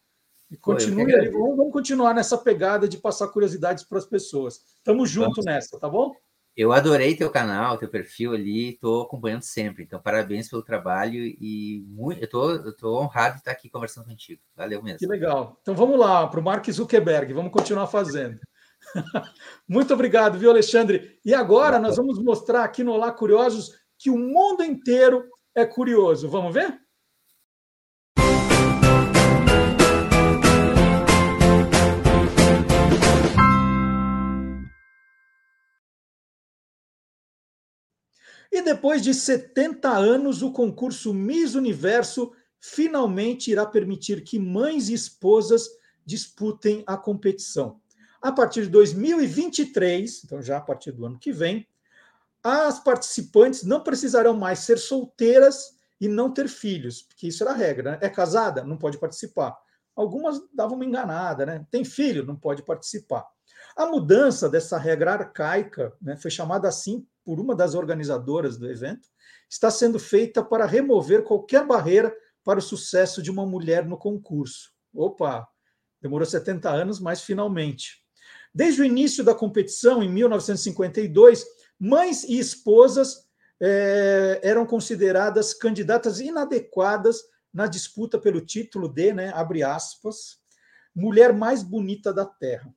E continue aí, vamos, vamos, continuar nessa pegada de passar curiosidades para as pessoas. Estamos juntos nessa, tá bom? Eu adorei teu canal, teu perfil ali, estou acompanhando sempre. Então, parabéns pelo trabalho e muito, eu tô, estou honrado de estar aqui conversando contigo. Valeu mesmo. Que legal. Então vamos lá para o Mark Zuckerberg, vamos continuar fazendo. muito obrigado, viu, Alexandre? E agora nós vamos mostrar aqui no Olá Curiosos que o mundo inteiro é curioso. Vamos ver? E depois de 70 anos, o concurso Miss Universo finalmente irá permitir que mães e esposas disputem a competição. A partir de 2023, então já a partir do ano que vem, as participantes não precisarão mais ser solteiras e não ter filhos, porque isso era a regra. Né? É casada? Não pode participar. Algumas davam uma enganada, né? Tem filho? Não pode participar. A mudança dessa regra arcaica, né, foi chamada assim por uma das organizadoras do evento, está sendo feita para remover qualquer barreira para o sucesso de uma mulher no concurso. Opa, demorou 70 anos, mas finalmente. Desde o início da competição, em 1952, Mães e esposas é, eram consideradas candidatas inadequadas na disputa pelo título de, né, abre aspas, mulher mais bonita da Terra.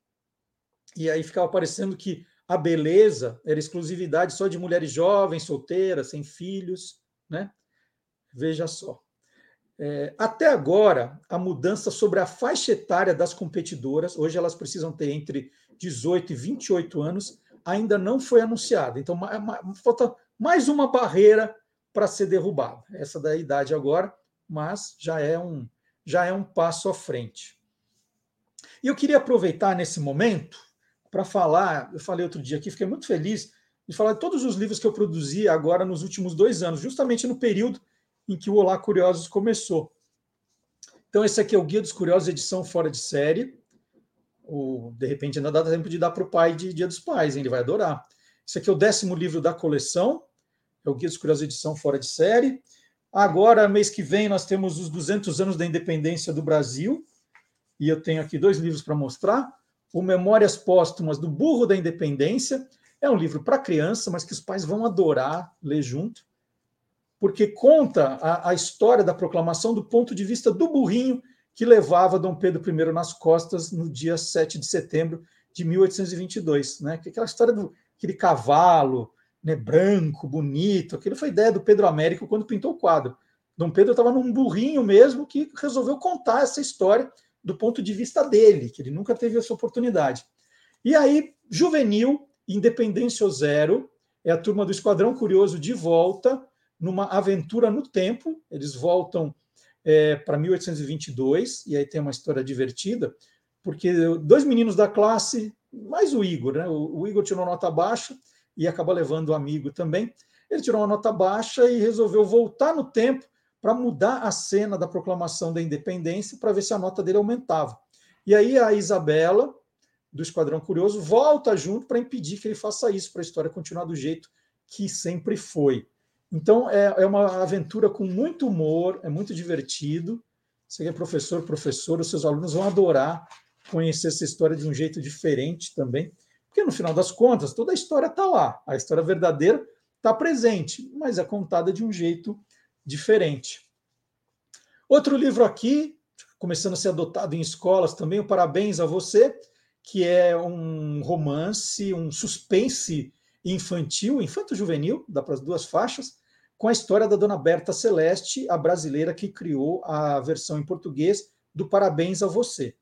E aí ficava parecendo que a beleza era exclusividade só de mulheres jovens, solteiras, sem filhos, né? Veja só. É, até agora, a mudança sobre a faixa etária das competidoras, hoje elas precisam ter entre 18 e 28 anos, ainda não foi anunciada. Então, falta mais uma barreira para ser derrubada. Essa da idade agora, mas já é um já é um passo à frente. E eu queria aproveitar nesse momento para falar, eu falei outro dia aqui, fiquei muito feliz de falar de todos os livros que eu produzi agora nos últimos dois anos, justamente no período em que o Olá Curiosos começou. Então, esse aqui é o Guia dos Curiosos, edição fora de série. De repente, ainda dá tempo de dar para o pai de Dia dos Pais, hein? ele vai adorar. Esse aqui é o décimo livro da coleção, é o Guia dos Curiosos, edição fora de série. Agora, mês que vem, nós temos os 200 anos da independência do Brasil, e eu tenho aqui dois livros para mostrar. O Memórias Póstumas do Burro da Independência, é um livro para criança, mas que os pais vão adorar ler junto, porque conta a, a, história da proclamação do ponto de vista do burrinho que levava Dom Pedro I nas costas no dia 7 de setembro de 1822. Né? Que aquela história do aquele cavalo né, branco, bonito, aquilo foi ideia do Pedro Américo quando pintou o quadro. Dom Pedro estava num burrinho mesmo que resolveu contar essa história do ponto de vista dele, que ele nunca teve essa oportunidade. E aí, juvenil, Independência Zero, é a turma do Esquadrão Curioso de volta numa aventura no tempo. Eles voltam é, para 1822, e aí tem uma história divertida, porque dois meninos da classe, mais o Igor, né? O, o Igor tirou nota baixa e acaba levando o amigo também. Ele tirou uma nota baixa e resolveu voltar no tempo para mudar a cena da proclamação da independência para ver se a nota dele aumentava. E aí a Isabela, do Esquadrão Curioso, volta junto para impedir que ele faça isso, para a história continuar do jeito que sempre foi. Então, é, é uma aventura com muito humor, é muito divertido. Você que é professor, professor, os seus alunos vão adorar conhecer essa história de um jeito diferente também, porque no final das contas, toda a história está lá, a história verdadeira está presente, mas é contada de um jeito diferente. Outro livro aqui, começando a ser adotado em escolas também, o Parabéns a Você, que é um romance, um suspense infantil, infanto-juvenil, dá para as duas faixas, com a história da dona Berta Celeste, a brasileira que criou a versão em português do Parabéns a Você.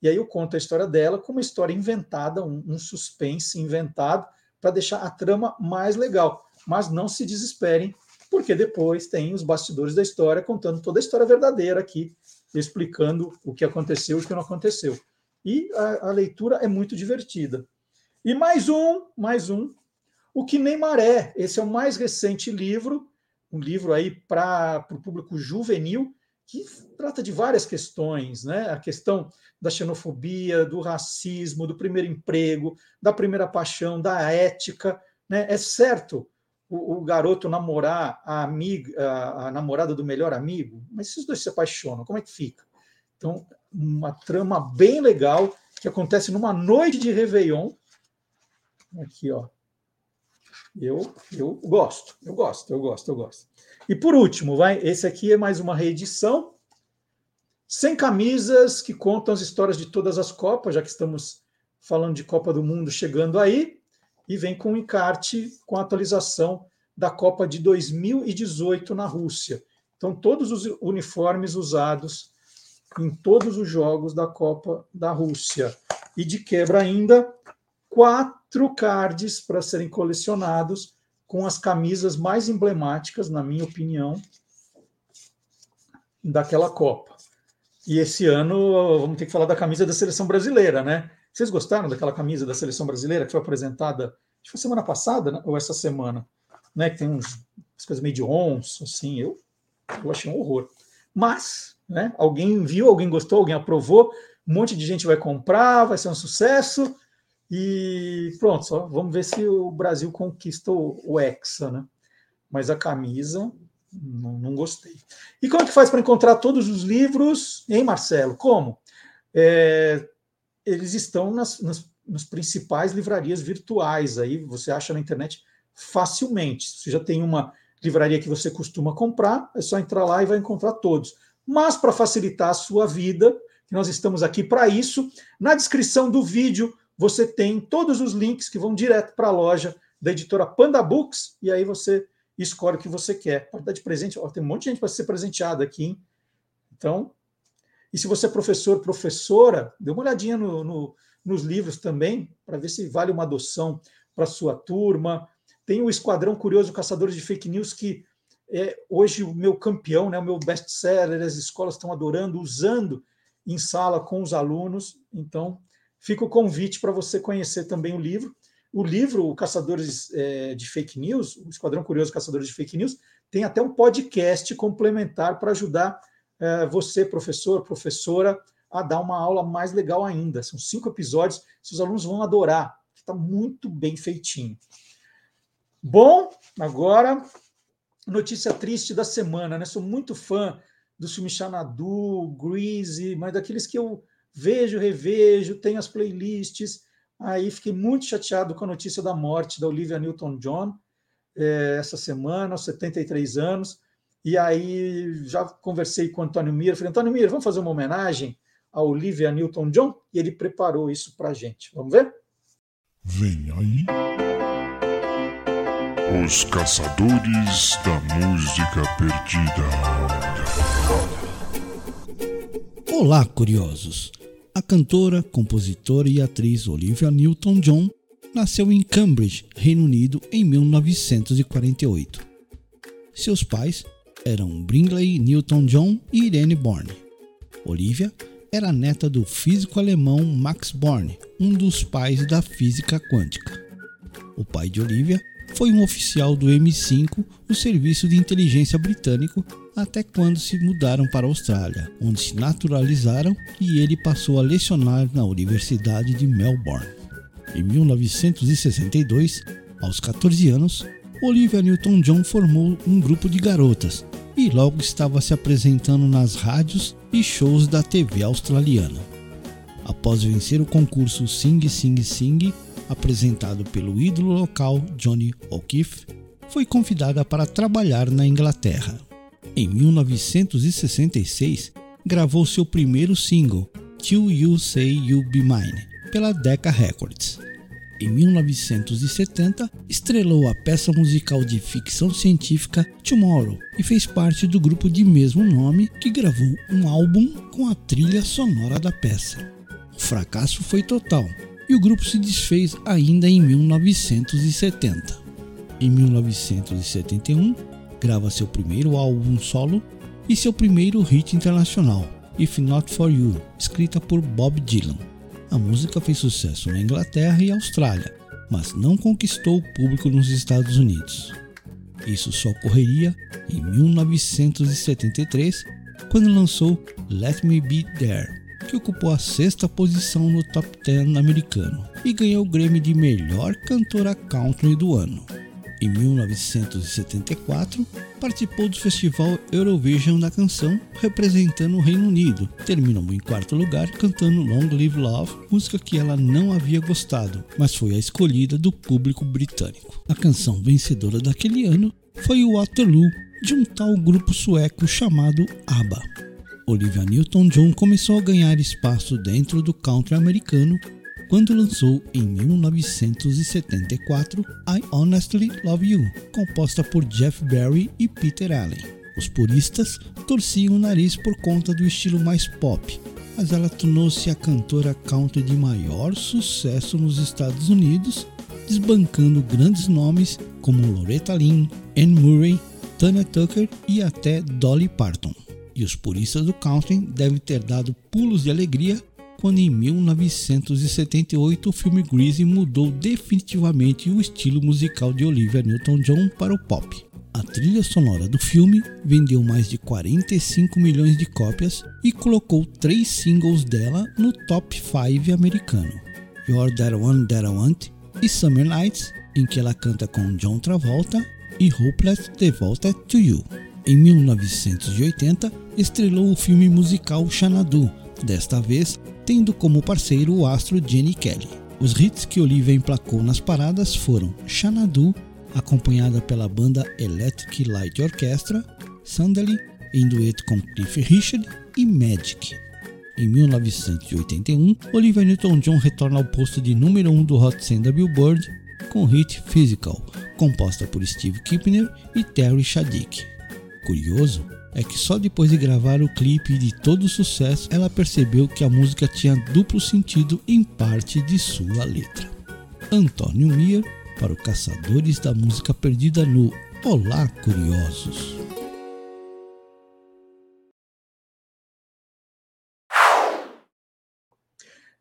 E aí eu conto a história dela com uma história inventada, um, um suspense inventado, para deixar a trama mais legal. Mas não se desesperem, porque depois tem os bastidores da história contando toda a história verdadeira aqui, explicando o que aconteceu e o que não aconteceu. E a, a leitura é muito divertida. E mais um, mais um, o Que Nem Maré. Esse é o mais recente livro, um livro aí para o público juvenil, que trata de várias questões, né? A questão da xenofobia, do racismo, do primeiro emprego, da primeira paixão, da ética, né? É certo o, o garoto namorar a amiga, a, a, namorada do melhor amigo, mas se os dois se apaixonam, como é que fica? Então, uma trama bem legal que acontece numa noite de Réveillon. Aqui, ó. Eu, eu gosto, eu gosto, eu gosto, eu gosto. E por último, vai, esse aqui é mais uma reedição. Sem camisas que contam as histórias de todas as Copas, já que estamos falando de Copa do Mundo chegando aí, e vem com um encarte com a atualização da Copa de 2018 na Rússia. Então, todos os uniformes usados em todos os jogos da Copa da Rússia. E de quebra ainda, quatro cards para serem colecionados com as camisas mais emblemáticas, na minha opinião, daquela Copa. E esse ano vamos ter que falar da camisa da seleção brasileira, né? Vocês gostaram daquela camisa da seleção brasileira que foi apresentada, acho que foi semana passada, né? ou essa semana, né? Que tem uns coisas meio de onça, assim, eu, eu achei um horror. Mas, né? Alguém viu, alguém gostou, alguém aprovou, um monte de gente vai comprar, vai ser um sucesso. E pronto, só vamos ver se o Brasil conquista o, o Hexa, né? Mas a camisa, não, não gostei. E como é que faz para encontrar todos os livros, hein, Marcelo? Como? É, eles estão nas, nas, nas, principais livrarias virtuais, aí você acha na internet facilmente. Se você já tem uma livraria que você costuma comprar, é só entrar lá e vai encontrar todos. Mas para facilitar a sua vida, nós estamos aqui para isso, na descrição do vídeo você tem todos os links que vão direto para a loja da editora Panda Books, e aí você escolhe o que você quer. Pode dar de presente, ó, tem um monte de gente para ser presenteada aqui, hein? Então, e se você é professor, professora, dê uma olhadinha no, no, nos livros também, para ver se vale uma adoção para sua turma. Tem o Esquadrão Curioso Caçadores de Fake News, que é hoje o meu campeão, né, o meu best-seller, as escolas estão adorando, usando em sala com os alunos. Então, fica o convite para você conhecer também o livro. O livro, o Caçadores é, de Fake News, o Esquadrão Curioso Caçadores de Fake News, tem até um podcast complementar para ajudar é, você, professor, professora, a dar uma aula mais legal ainda. São cinco episódios, seus alunos vão adorar. Está muito bem feitinho. Bom, agora notícia triste da semana, né? Sou muito fã do Xanadu, Greasy, mas daqueles que eu vejo, revejo, tenho as playlists. Aí fiquei muito chateado com a notícia da morte da Olivia Newton-John é, essa semana, aos 73 anos. E aí já conversei com o Antônio Mira, falei, Antônio Mira, vamos fazer uma homenagem a Olivia Newton-John? E ele preparou isso para a gente. Vamos ver? Vem aí. Os Caçadores da Música Perdida. Olá, curiosos! A cantora, compositora e atriz Olivia Newton-John nasceu em Cambridge, Reino Unido, em 1948. Seus pais eram Bringley Newton-John e Irene Born. Olivia era neta do físico alemão Max Born, um dos pais da física quântica. O pai de Olivia foi um oficial do M5, o serviço de inteligência britânico, até quando se mudaram para a Austrália, onde se naturalizaram e ele passou a lecionar na Universidade de Melbourne. Em 1962, aos 14 anos, Olivia Newton-John formou um grupo de garotas e logo estava se apresentando nas rádios e shows da TV australiana. Após vencer o concurso Sing Sing Sing, apresentado pelo ídolo local Johnny O'Keefe, foi convidada para trabalhar na Inglaterra. Em 1966, gravou seu primeiro single, Till You Say You Be Mine, pela Decca Records. Em 1970, estrelou a peça musical de ficção científica Tomorrow e fez parte do grupo de mesmo nome que gravou um álbum com a trilha sonora da peça. O fracasso foi total e o grupo se desfez ainda em 1970. Em 1971, grava seu primeiro álbum solo e seu primeiro hit internacional, If Not For You, escrita por Bob Dylan. A música fez sucesso na Inglaterra e Austrália, mas não conquistou o público nos Estados Unidos. Isso só ocorreria em 1973, quando lançou Let Me Be There, que ocupou a sexta posição no top 10 americano e ganhou o Grammy de melhor cantora country do ano. Em 1974, participou do Festival Eurovision da canção, representando o Reino Unido. Terminou em quarto lugar cantando Long Live Love, música que ela não havia gostado, mas foi a escolhida do público britânico. A canção vencedora daquele ano foi o Waterloo, de um tal grupo sueco chamado ABBA. Olivia Newton-John começou a ganhar espaço dentro do country americano quando lançou em 1974 I Honestly Love You, composta por Jeff Barry e Peter Allen. Os puristas torciam o nariz por conta do estilo mais pop, mas ela tornou-se a cantora country de maior sucesso nos Estados Unidos, desbancando grandes nomes como Loretta Lynn, Anne Murray, Tanya Tucker e até Dolly Parton. E os puristas do country devem ter dado pulos de alegria quando em 1978 o filme Greasy mudou definitivamente o estilo musical de Olivia Newton-John para o pop. A trilha sonora do filme vendeu mais de 45 milhões de cópias e colocou três singles dela no top 5 americano: You're That One That I Want e Summer Nights, em que ela canta com John Travolta, e Hopeless Devoted to You. Em 1980, estrelou o filme musical Xanadu, desta vez tendo como parceiro o astro Jenny Kelly. Os hits que Olivia emplacou nas paradas foram Xanadu, acompanhada pela banda Electric Light Orchestra, Sandali, em dueto com Cliff Richard e Magic. Em 1981, Olivia Newton-John retorna ao posto de número 1 um do Hot 100 da Billboard com o hit Physical, composta por Steve Kipner e Terry Shadik curioso é que só depois de gravar o clipe de todo o sucesso ela percebeu que a música tinha duplo sentido em parte de sua letra. Antônio Mir para o Caçadores da Música Perdida no Olá Curiosos.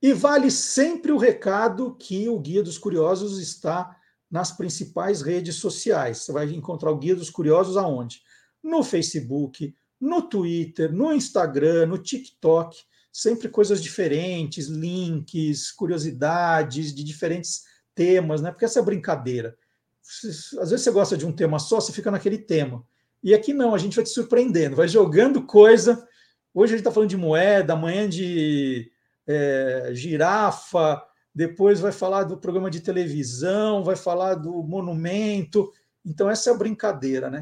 E vale sempre o recado que o Guia dos Curiosos está nas principais redes sociais. Você vai encontrar o Guia dos Curiosos aonde? No Facebook, no Twitter, no Instagram, no TikTok, sempre coisas diferentes, links, curiosidades de diferentes temas, né? Porque essa é brincadeira. Às vezes você gosta de um tema só, você fica naquele tema. E aqui não, a gente vai te surpreendendo, vai jogando coisa. Hoje a gente está falando de moeda, amanhã de é, girafa, depois vai falar do programa de televisão, vai falar do monumento. Então, essa é a brincadeira, né?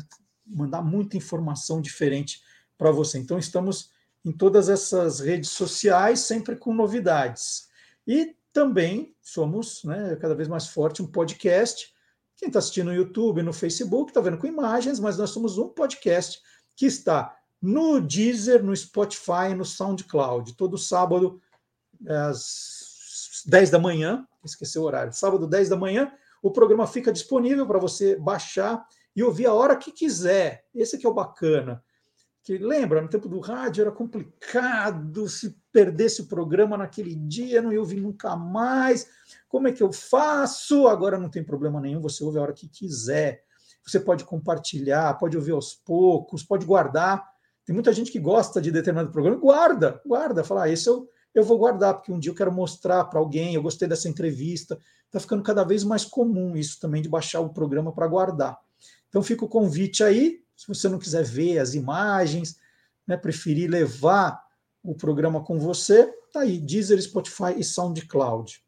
Mandar muita informação diferente para você. Então, estamos em todas essas redes sociais, sempre com novidades. E também somos né, cada vez mais forte um podcast. Quem está assistindo no YouTube, no Facebook, está vendo com imagens, mas nós somos um podcast que está no Deezer, no Spotify, no SoundCloud. Todo sábado às 10 da manhã, esqueci o horário, sábado, 10 da manhã, o programa fica disponível para você baixar e ouvir a hora que quiser. Esse que é o bacana. Que lembra, no tempo do rádio era complicado, se perdesse o programa naquele dia, não ia ouvir nunca mais. Como é que eu faço? Agora não tem problema nenhum, você ouve a hora que quiser. Você pode compartilhar, pode ouvir aos poucos, pode guardar. Tem muita gente que gosta de determinado programa, guarda, guarda, fala, ah, esse eu eu vou guardar, porque um dia eu quero mostrar para alguém, eu gostei dessa entrevista. Está ficando cada vez mais comum isso também, de baixar o programa para guardar. Então fica o convite aí, se você não quiser ver as imagens, né, preferir levar o programa com você, tá aí, Deezer, Spotify e SoundCloud.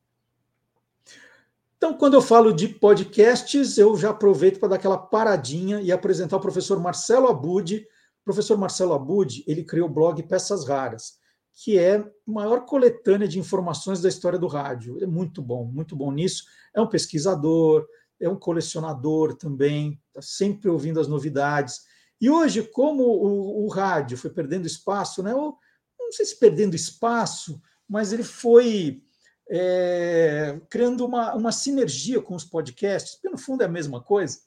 Então, quando eu falo de podcasts, eu já aproveito para dar aquela paradinha e apresentar o professor Marcelo Abud. O professor Marcelo Abud, ele criou o blog Peças Raras que é a maior coletânea de informações da história do rádio. Ele é muito bom, muito bom nisso. É um pesquisador, é um colecionador também, está sempre ouvindo as novidades. E hoje, como o, o rádio foi perdendo espaço, né? Ou, não sei se perdendo espaço, mas ele foi é, criando uma, uma sinergia com os podcasts, porque no fundo é a mesma coisa.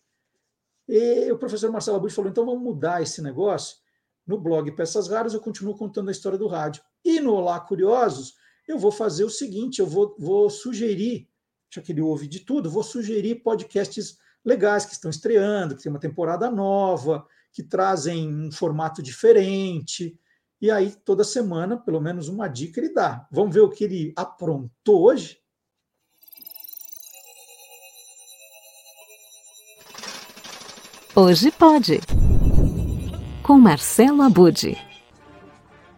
E o professor Marcelo Abud falou: então vamos mudar esse negócio. No blog Peças Raras, eu continuo contando a história do rádio. E no Olá Curiosos, eu vou fazer o seguinte: eu vou, vou sugerir, já que ele ouve de tudo, vou sugerir podcasts legais que estão estreando, que tem uma temporada nova, que trazem um formato diferente. E aí, toda semana, pelo menos uma dica ele dá. Vamos ver o que ele aprontou hoje? Hoje pode. Com Marcelo Abude.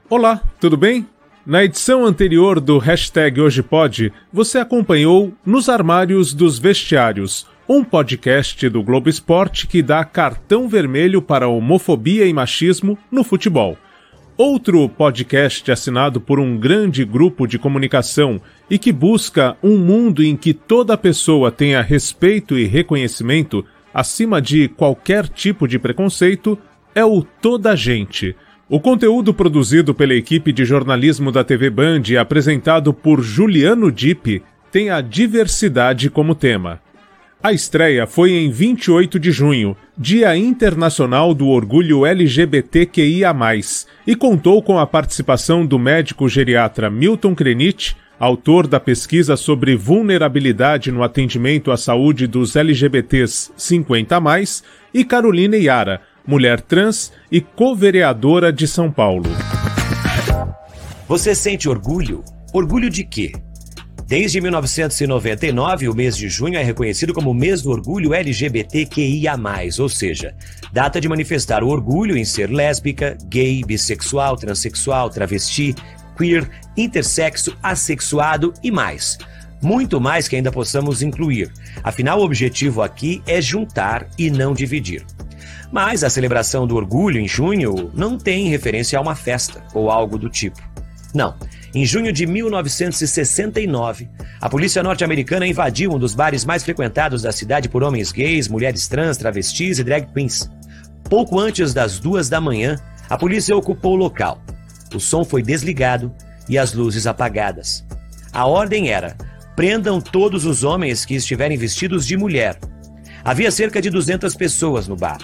Olá, tudo bem? Na edição anterior do hashtag Hoje Pode, você acompanhou Nos Armários dos Vestiários, um podcast do Globo Esporte que dá cartão vermelho para homofobia e machismo no futebol. Outro podcast assinado por um grande grupo de comunicação e que busca um mundo em que toda pessoa tenha respeito e reconhecimento acima de qualquer tipo de preconceito é o Toda Gente o conteúdo produzido pela equipe de jornalismo da TV Band e apresentado por Juliano Dipp tem a diversidade como tema. A estreia foi em 28 de junho, Dia Internacional do Orgulho LGBTQIA, e contou com a participação do médico geriatra Milton Krenit, autor da pesquisa sobre vulnerabilidade no atendimento à saúde dos LGBTs 50, e Carolina Iara, mulher trans e co-vereadora de São Paulo. Você sente orgulho? Orgulho de quê? Desde 1999, o mês de junho é reconhecido como mês do orgulho LGBTQIA, ou seja, data de manifestar o orgulho em ser lésbica, gay, bissexual, transexual, travesti, queer, intersexo, assexuado e mais. Muito mais que ainda possamos incluir. Afinal, o objetivo aqui é juntar e não dividir. Mas a celebração do orgulho em junho não tem referência a uma festa ou algo do tipo. Não. Em junho de 1969, a polícia norte-americana invadiu um dos bares mais frequentados da cidade por homens gays, mulheres trans, travestis e drag queens. Pouco antes das duas da manhã, a polícia ocupou o local. O som foi desligado e as luzes apagadas. A ordem era: prendam todos os homens que estiverem vestidos de mulher. Havia cerca de 200 pessoas no bar.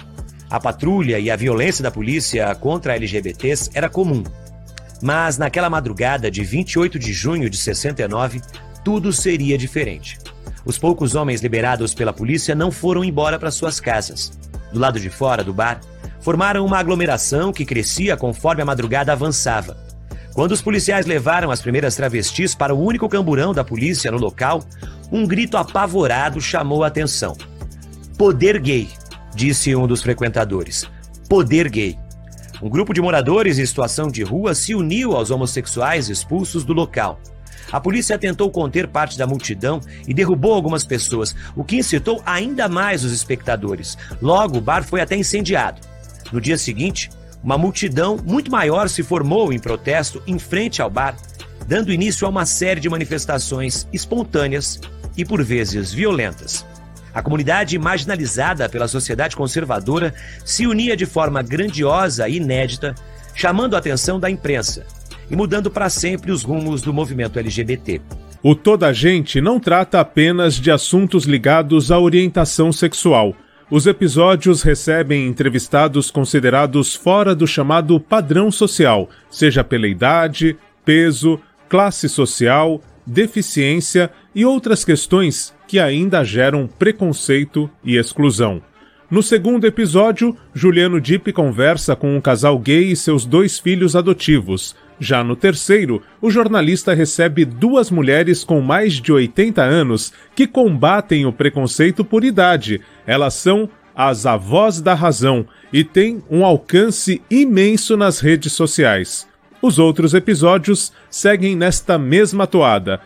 A patrulha e a violência da polícia contra LGBTs era comum. Mas naquela madrugada de 28 de junho de 69, tudo seria diferente. Os poucos homens liberados pela polícia não foram embora para suas casas. Do lado de fora do bar, formaram uma aglomeração que crescia conforme a madrugada avançava. Quando os policiais levaram as primeiras travestis para o único camburão da polícia no local, um grito apavorado chamou a atenção. Poder gay, disse um dos frequentadores. Poder gay. Um grupo de moradores em situação de rua se uniu aos homossexuais expulsos do local. A polícia tentou conter parte da multidão e derrubou algumas pessoas, o que incitou ainda mais os espectadores. Logo, o bar foi até incendiado. No dia seguinte, uma multidão muito maior se formou em protesto em frente ao bar, dando início a uma série de manifestações espontâneas e por vezes violentas. A comunidade marginalizada pela sociedade conservadora se unia de forma grandiosa e inédita, chamando a atenção da imprensa e mudando para sempre os rumos do movimento LGBT. O Toda Gente não trata apenas de assuntos ligados à orientação sexual. Os episódios recebem entrevistados considerados fora do chamado padrão social, seja pela idade, peso, classe social, deficiência e outras questões que ainda geram preconceito e exclusão. No segundo episódio, Juliano Dipp conversa com um casal gay e seus dois filhos adotivos. Já no terceiro, o jornalista recebe duas mulheres com mais de 80 anos que combatem o preconceito por idade. Elas são as avós da razão e têm um alcance imenso nas redes sociais. Os outros episódios seguem nesta mesma toada.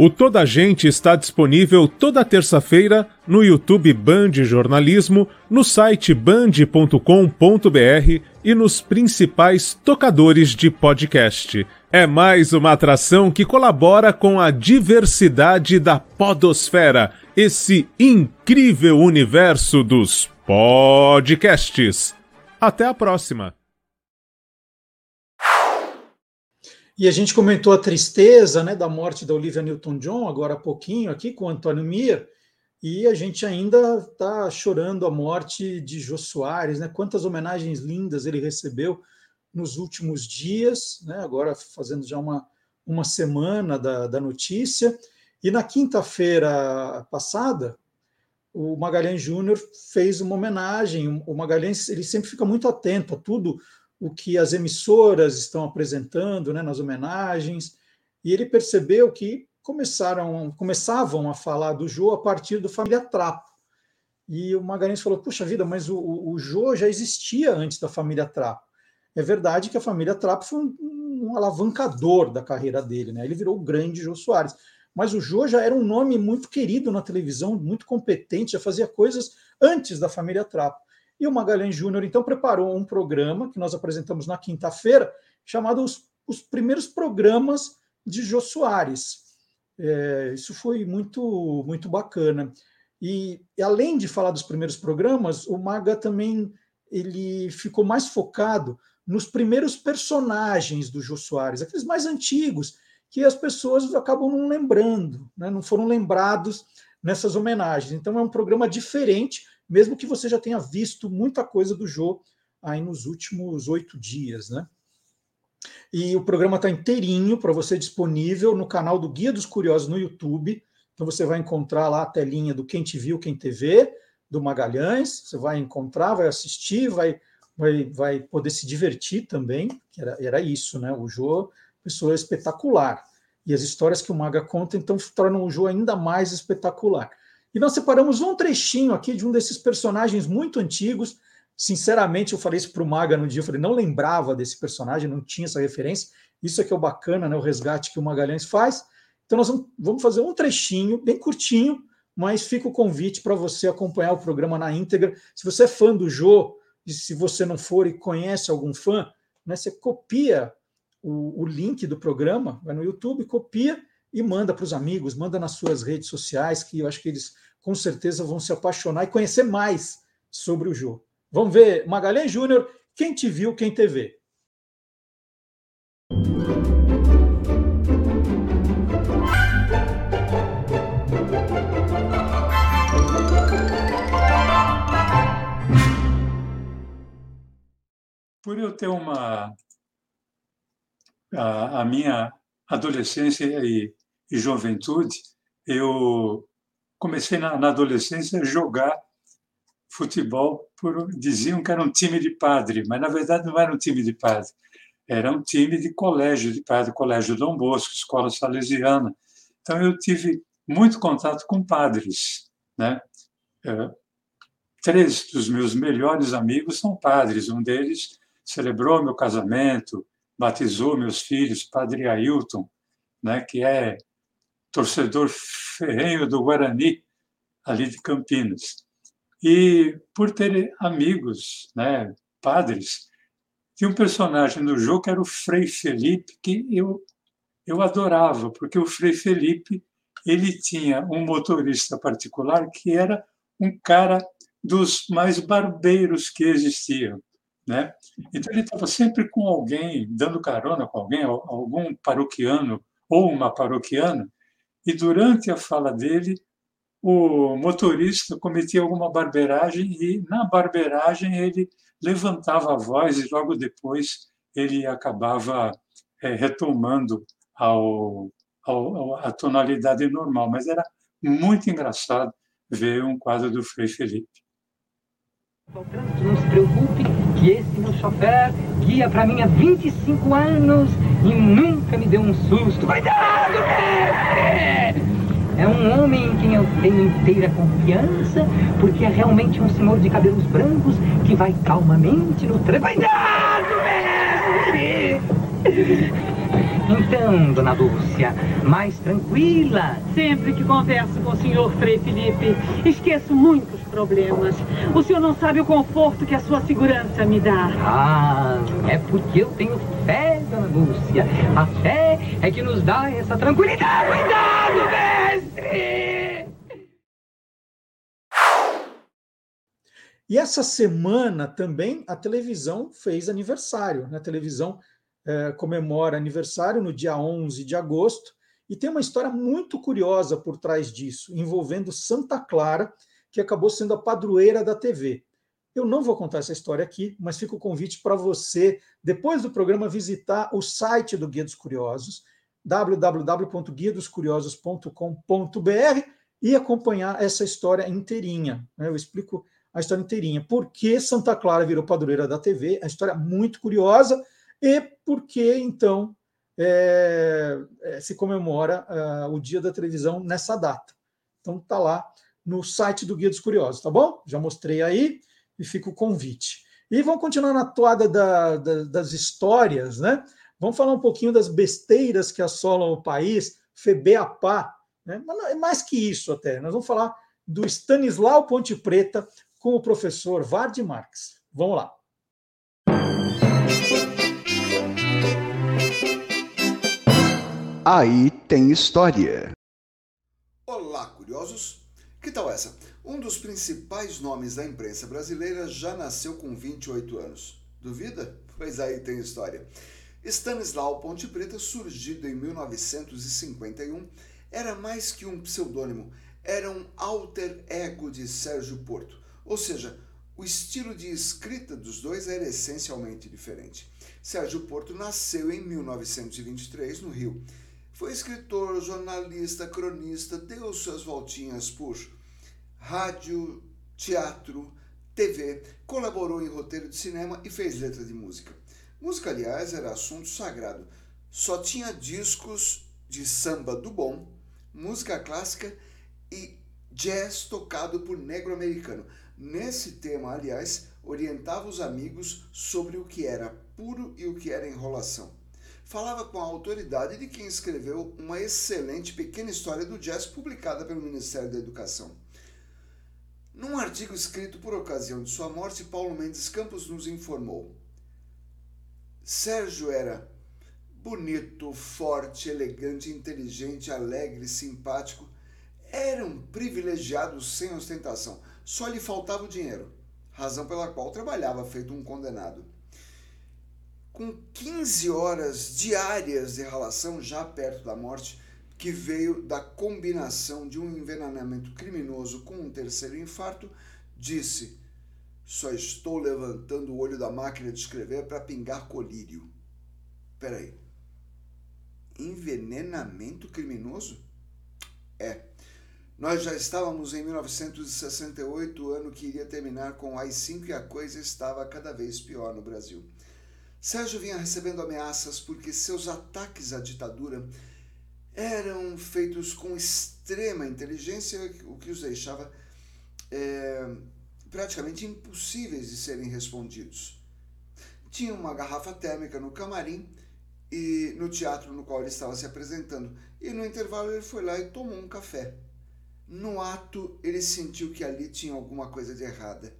O Toda Gente está disponível toda terça-feira no YouTube Band Jornalismo, no site band.com.br e nos principais tocadores de podcast. É mais uma atração que colabora com a diversidade da Podosfera, esse incrível universo dos podcasts. Até a próxima! E a gente comentou a tristeza né, da morte da Olivia Newton-John agora há pouquinho aqui com o Antônio Mir, e a gente ainda está chorando a morte de Jô Soares, né? Quantas homenagens lindas ele recebeu nos últimos dias, né? Agora fazendo já uma, uma semana da, da notícia. E na quinta-feira passada, o Magalhães Júnior fez uma homenagem. O Magalhães ele sempre fica muito atento a tudo o que as emissoras estão apresentando né, nas homenagens, e ele percebeu que começaram, começavam a falar do Jô a partir do Família Trapo. E o Magalhães falou: Puxa vida, mas o, o Jô já existia antes da Família Trapo. É verdade que a Família Trapo foi um, um alavancador da carreira dele, né? ele virou o grande Jô Soares. Mas o Jô já era um nome muito querido na televisão, muito competente, já fazia coisas antes da Família Trapo. E o Magalhães Júnior, então, preparou um programa que nós apresentamos na quinta-feira, chamado os, os, Primeiros Programas de Jô Soares. É, isso foi muito, muito bacana. E, além de falar dos primeiros programas, o Maga também ele ficou mais focado nos primeiros personagens do Jô Soares, aqueles mais antigos, que as pessoas acabam não lembrando, né? não foram lembrados nessas homenagens. Então é um programa diferente, mesmo que você já tenha visto muita coisa do Jô aí nos últimos oito dias, né? E o programa está inteirinho para você disponível no canal do Guia dos Curiosos no YouTube. Então você vai encontrar lá a telinha do Quem Te Viu, Quem TV, do Magalhães. Você vai encontrar, vai assistir, vai, vai, vai poder se divertir também. Era, era isso, né? O Jô, pessoa espetacular. E as histórias que o Maga conta, então, tornam o Jô ainda mais espetacular. E nós separamos um trechinho aqui de um desses personagens muito antigos. Sinceramente, eu falei isso para o Maga no dia, eu falei, não lembrava desse personagem, não tinha essa referência. Isso é que é o bacana, né? O resgate que o Magalhães faz. Então, nós vamos fazer um trechinho, bem curtinho, mas fica o convite para você acompanhar o programa na íntegra. Se você é fã do Jô, e se você não for e conhece algum fã, né, você copia o, o link do programa, vai no YouTube, copia e manda para os amigos, manda nas suas redes sociais, que eu acho que eles com certeza vão se apaixonar e conhecer mais sobre o jogo. Vamos ver, Magalhães Júnior, quem te viu, quem te vê. Por eu ter uma a, a minha adolescência e, e, juventude, eu comecei na, na, adolescência a jogar futebol por diziam que era um time de padre, mas na verdade não era um time de padre, era um time de colégio de padre, colégio Dom Bosco, escola salesiana. Então eu tive muito contato com padres, né? É, três dos meus melhores amigos são padres. Um deles celebrou meu casamento, batizou meus filhos, Padre Ailton, né, que é torcedor ferrenho do Guarani, ali de Campinas. E por ter amigos, né, padres, tinha um personagem no jogo que era o Frei Felipe, que eu, eu adorava, porque o Frei Felipe ele tinha um motorista particular que era um cara dos mais barbeiros que existiam. Né? Então ele estava sempre com alguém, dando carona com alguém, algum paroquiano ou uma paroquiana, e durante a fala dele, o motorista cometia alguma barbeiragem e na barbeiragem ele levantava a voz e logo depois ele acabava é, retomando ao, ao, a tonalidade normal. Mas era muito engraçado ver um quadro do Frei Felipe. Não se preocupe que esse meu chofer guia para mim há 25 anos e nunca me deu um susto. Cuidado, mestre! É um homem em quem eu tenho inteira confiança, porque é realmente um senhor de cabelos brancos que vai calmamente no trem. Cuidado, mestre! Então, dona Lúcia, mais tranquila. Sempre que converso com o senhor Frei Felipe, esqueço muitos problemas. O senhor não sabe o conforto que a sua segurança me dá. Ah, é porque eu tenho fé, dona Lúcia. A fé é que nos dá essa tranquilidade. Cuidado, mestre! E essa semana também a televisão fez aniversário. Na né? televisão é, comemora aniversário no dia 11 de agosto, e tem uma história muito curiosa por trás disso, envolvendo Santa Clara, que acabou sendo a padroeira da TV. Eu não vou contar essa história aqui, mas fica o convite para você, depois do programa, visitar o site do Guia dos Curiosos, www.guiadoscuriosos.com.br e acompanhar essa história inteirinha. Né? Eu explico a história inteirinha. Por que Santa Clara virou padroeira da TV? A história é muito curiosa e por que, então, é, é, se comemora uh, o Dia da Televisão nessa data. Então, está lá no site do Guia dos Curiosos, tá bom? Já mostrei aí e fica o convite. E vamos continuar na toada da, da, das histórias, né? Vamos falar um pouquinho das besteiras que assolam o país, FEBEAPA, né? Mas é mais que isso até. Nós vamos falar do Stanislau Ponte Preta com o professor Vard Marx. Vamos lá. Aí tem história. Olá, curiosos! Que tal essa? Um dos principais nomes da imprensa brasileira já nasceu com 28 anos. Duvida? Pois aí tem história. Stanislau Ponte Preta, surgido em 1951, era mais que um pseudônimo, era um alter ego de Sérgio Porto. Ou seja, o estilo de escrita dos dois era essencialmente diferente. Sérgio Porto nasceu em 1923 no Rio foi escritor, jornalista, cronista, deu suas voltinhas por rádio, teatro, TV, colaborou em roteiro de cinema e fez letra de música. Música, aliás, era assunto sagrado. Só tinha discos de samba do bom, música clássica e jazz tocado por negro americano. Nesse tema, aliás, orientava os amigos sobre o que era puro e o que era enrolação falava com a autoridade de quem escreveu uma excelente pequena história do jazz publicada pelo Ministério da Educação. Num artigo escrito por ocasião de sua morte, Paulo Mendes Campos nos informou: Sérgio era bonito, forte, elegante, inteligente, alegre, simpático. Era um privilegiado sem ostentação. Só lhe faltava o dinheiro, razão pela qual trabalhava feito um condenado com 15 horas diárias de relação já perto da morte, que veio da combinação de um envenenamento criminoso com um terceiro infarto, disse: Só estou levantando o olho da máquina de escrever para pingar colírio. Peraí, envenenamento criminoso? É. Nós já estávamos em 1968, ano que iria terminar com o AI-5 e a coisa estava cada vez pior no Brasil. Sérgio vinha recebendo ameaças porque seus ataques à ditadura eram feitos com extrema inteligência, o que os deixava é, praticamente impossíveis de serem respondidos. Tinha uma garrafa térmica no camarim e no teatro no qual ele estava se apresentando, e no intervalo ele foi lá e tomou um café. No ato, ele sentiu que ali tinha alguma coisa de errada.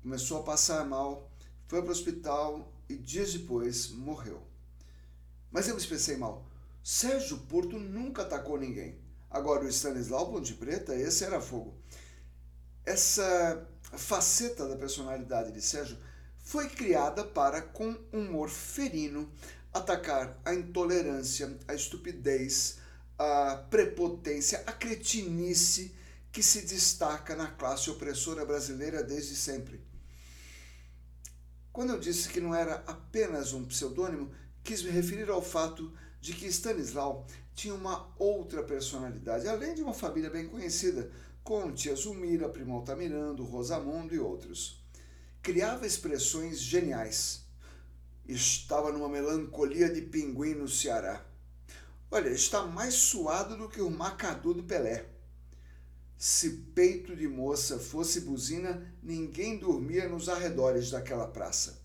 Começou a passar mal, foi para o hospital e dias depois morreu. Mas eu me expressei mal. Sérgio Porto nunca atacou ninguém. Agora o Stanislau Ponte Preta, esse era fogo. Essa faceta da personalidade de Sérgio foi criada para, com humor ferino, atacar a intolerância, a estupidez, a prepotência, a cretinice que se destaca na classe opressora brasileira desde sempre. Quando eu disse que não era apenas um pseudônimo, quis me referir ao fato de que Stanislau tinha uma outra personalidade, além de uma família bem conhecida, com tia Zulmira, primo Altamirando, Rosamundo e outros. Criava expressões geniais. Estava numa melancolia de pinguim no Ceará. Olha, está mais suado do que o macadu do Pelé. Se peito de moça fosse buzina, ninguém dormia nos arredores daquela praça.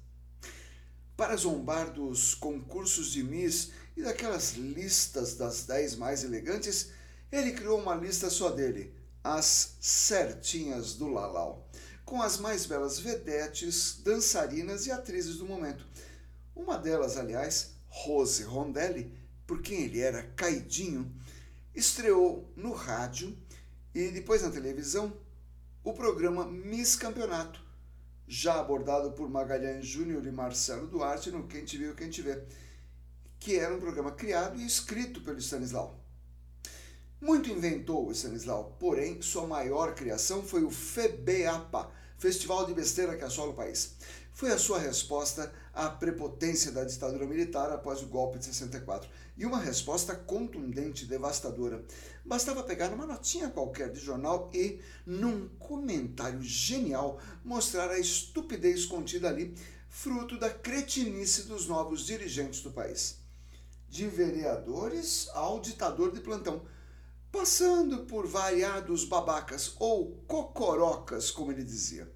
Para zombar dos concursos de Miss e daquelas listas das dez mais elegantes, ele criou uma lista só dele, as certinhas do Lalau, com as mais belas vedetes, dançarinas e atrizes do momento. Uma delas, aliás, Rose Rondelli, por quem ele era caidinho, estreou no rádio e depois na televisão o programa Miss Campeonato, já abordado por Magalhães Júnior e Marcelo Duarte no Quem Te Viu, Quem Te Vê, que era um programa criado e escrito pelo Stanislau. Muito inventou o Stanislau, porém sua maior criação foi o FEBEAPA, Festival de Besteira que assola o país. Foi a sua resposta à prepotência da ditadura militar após o golpe de 64 e uma resposta contundente devastadora. Bastava pegar uma notinha qualquer de jornal e, num comentário genial, mostrar a estupidez contida ali, fruto da cretinice dos novos dirigentes do país. De vereadores ao ditador de plantão, passando por variados babacas ou cocorocas, como ele dizia.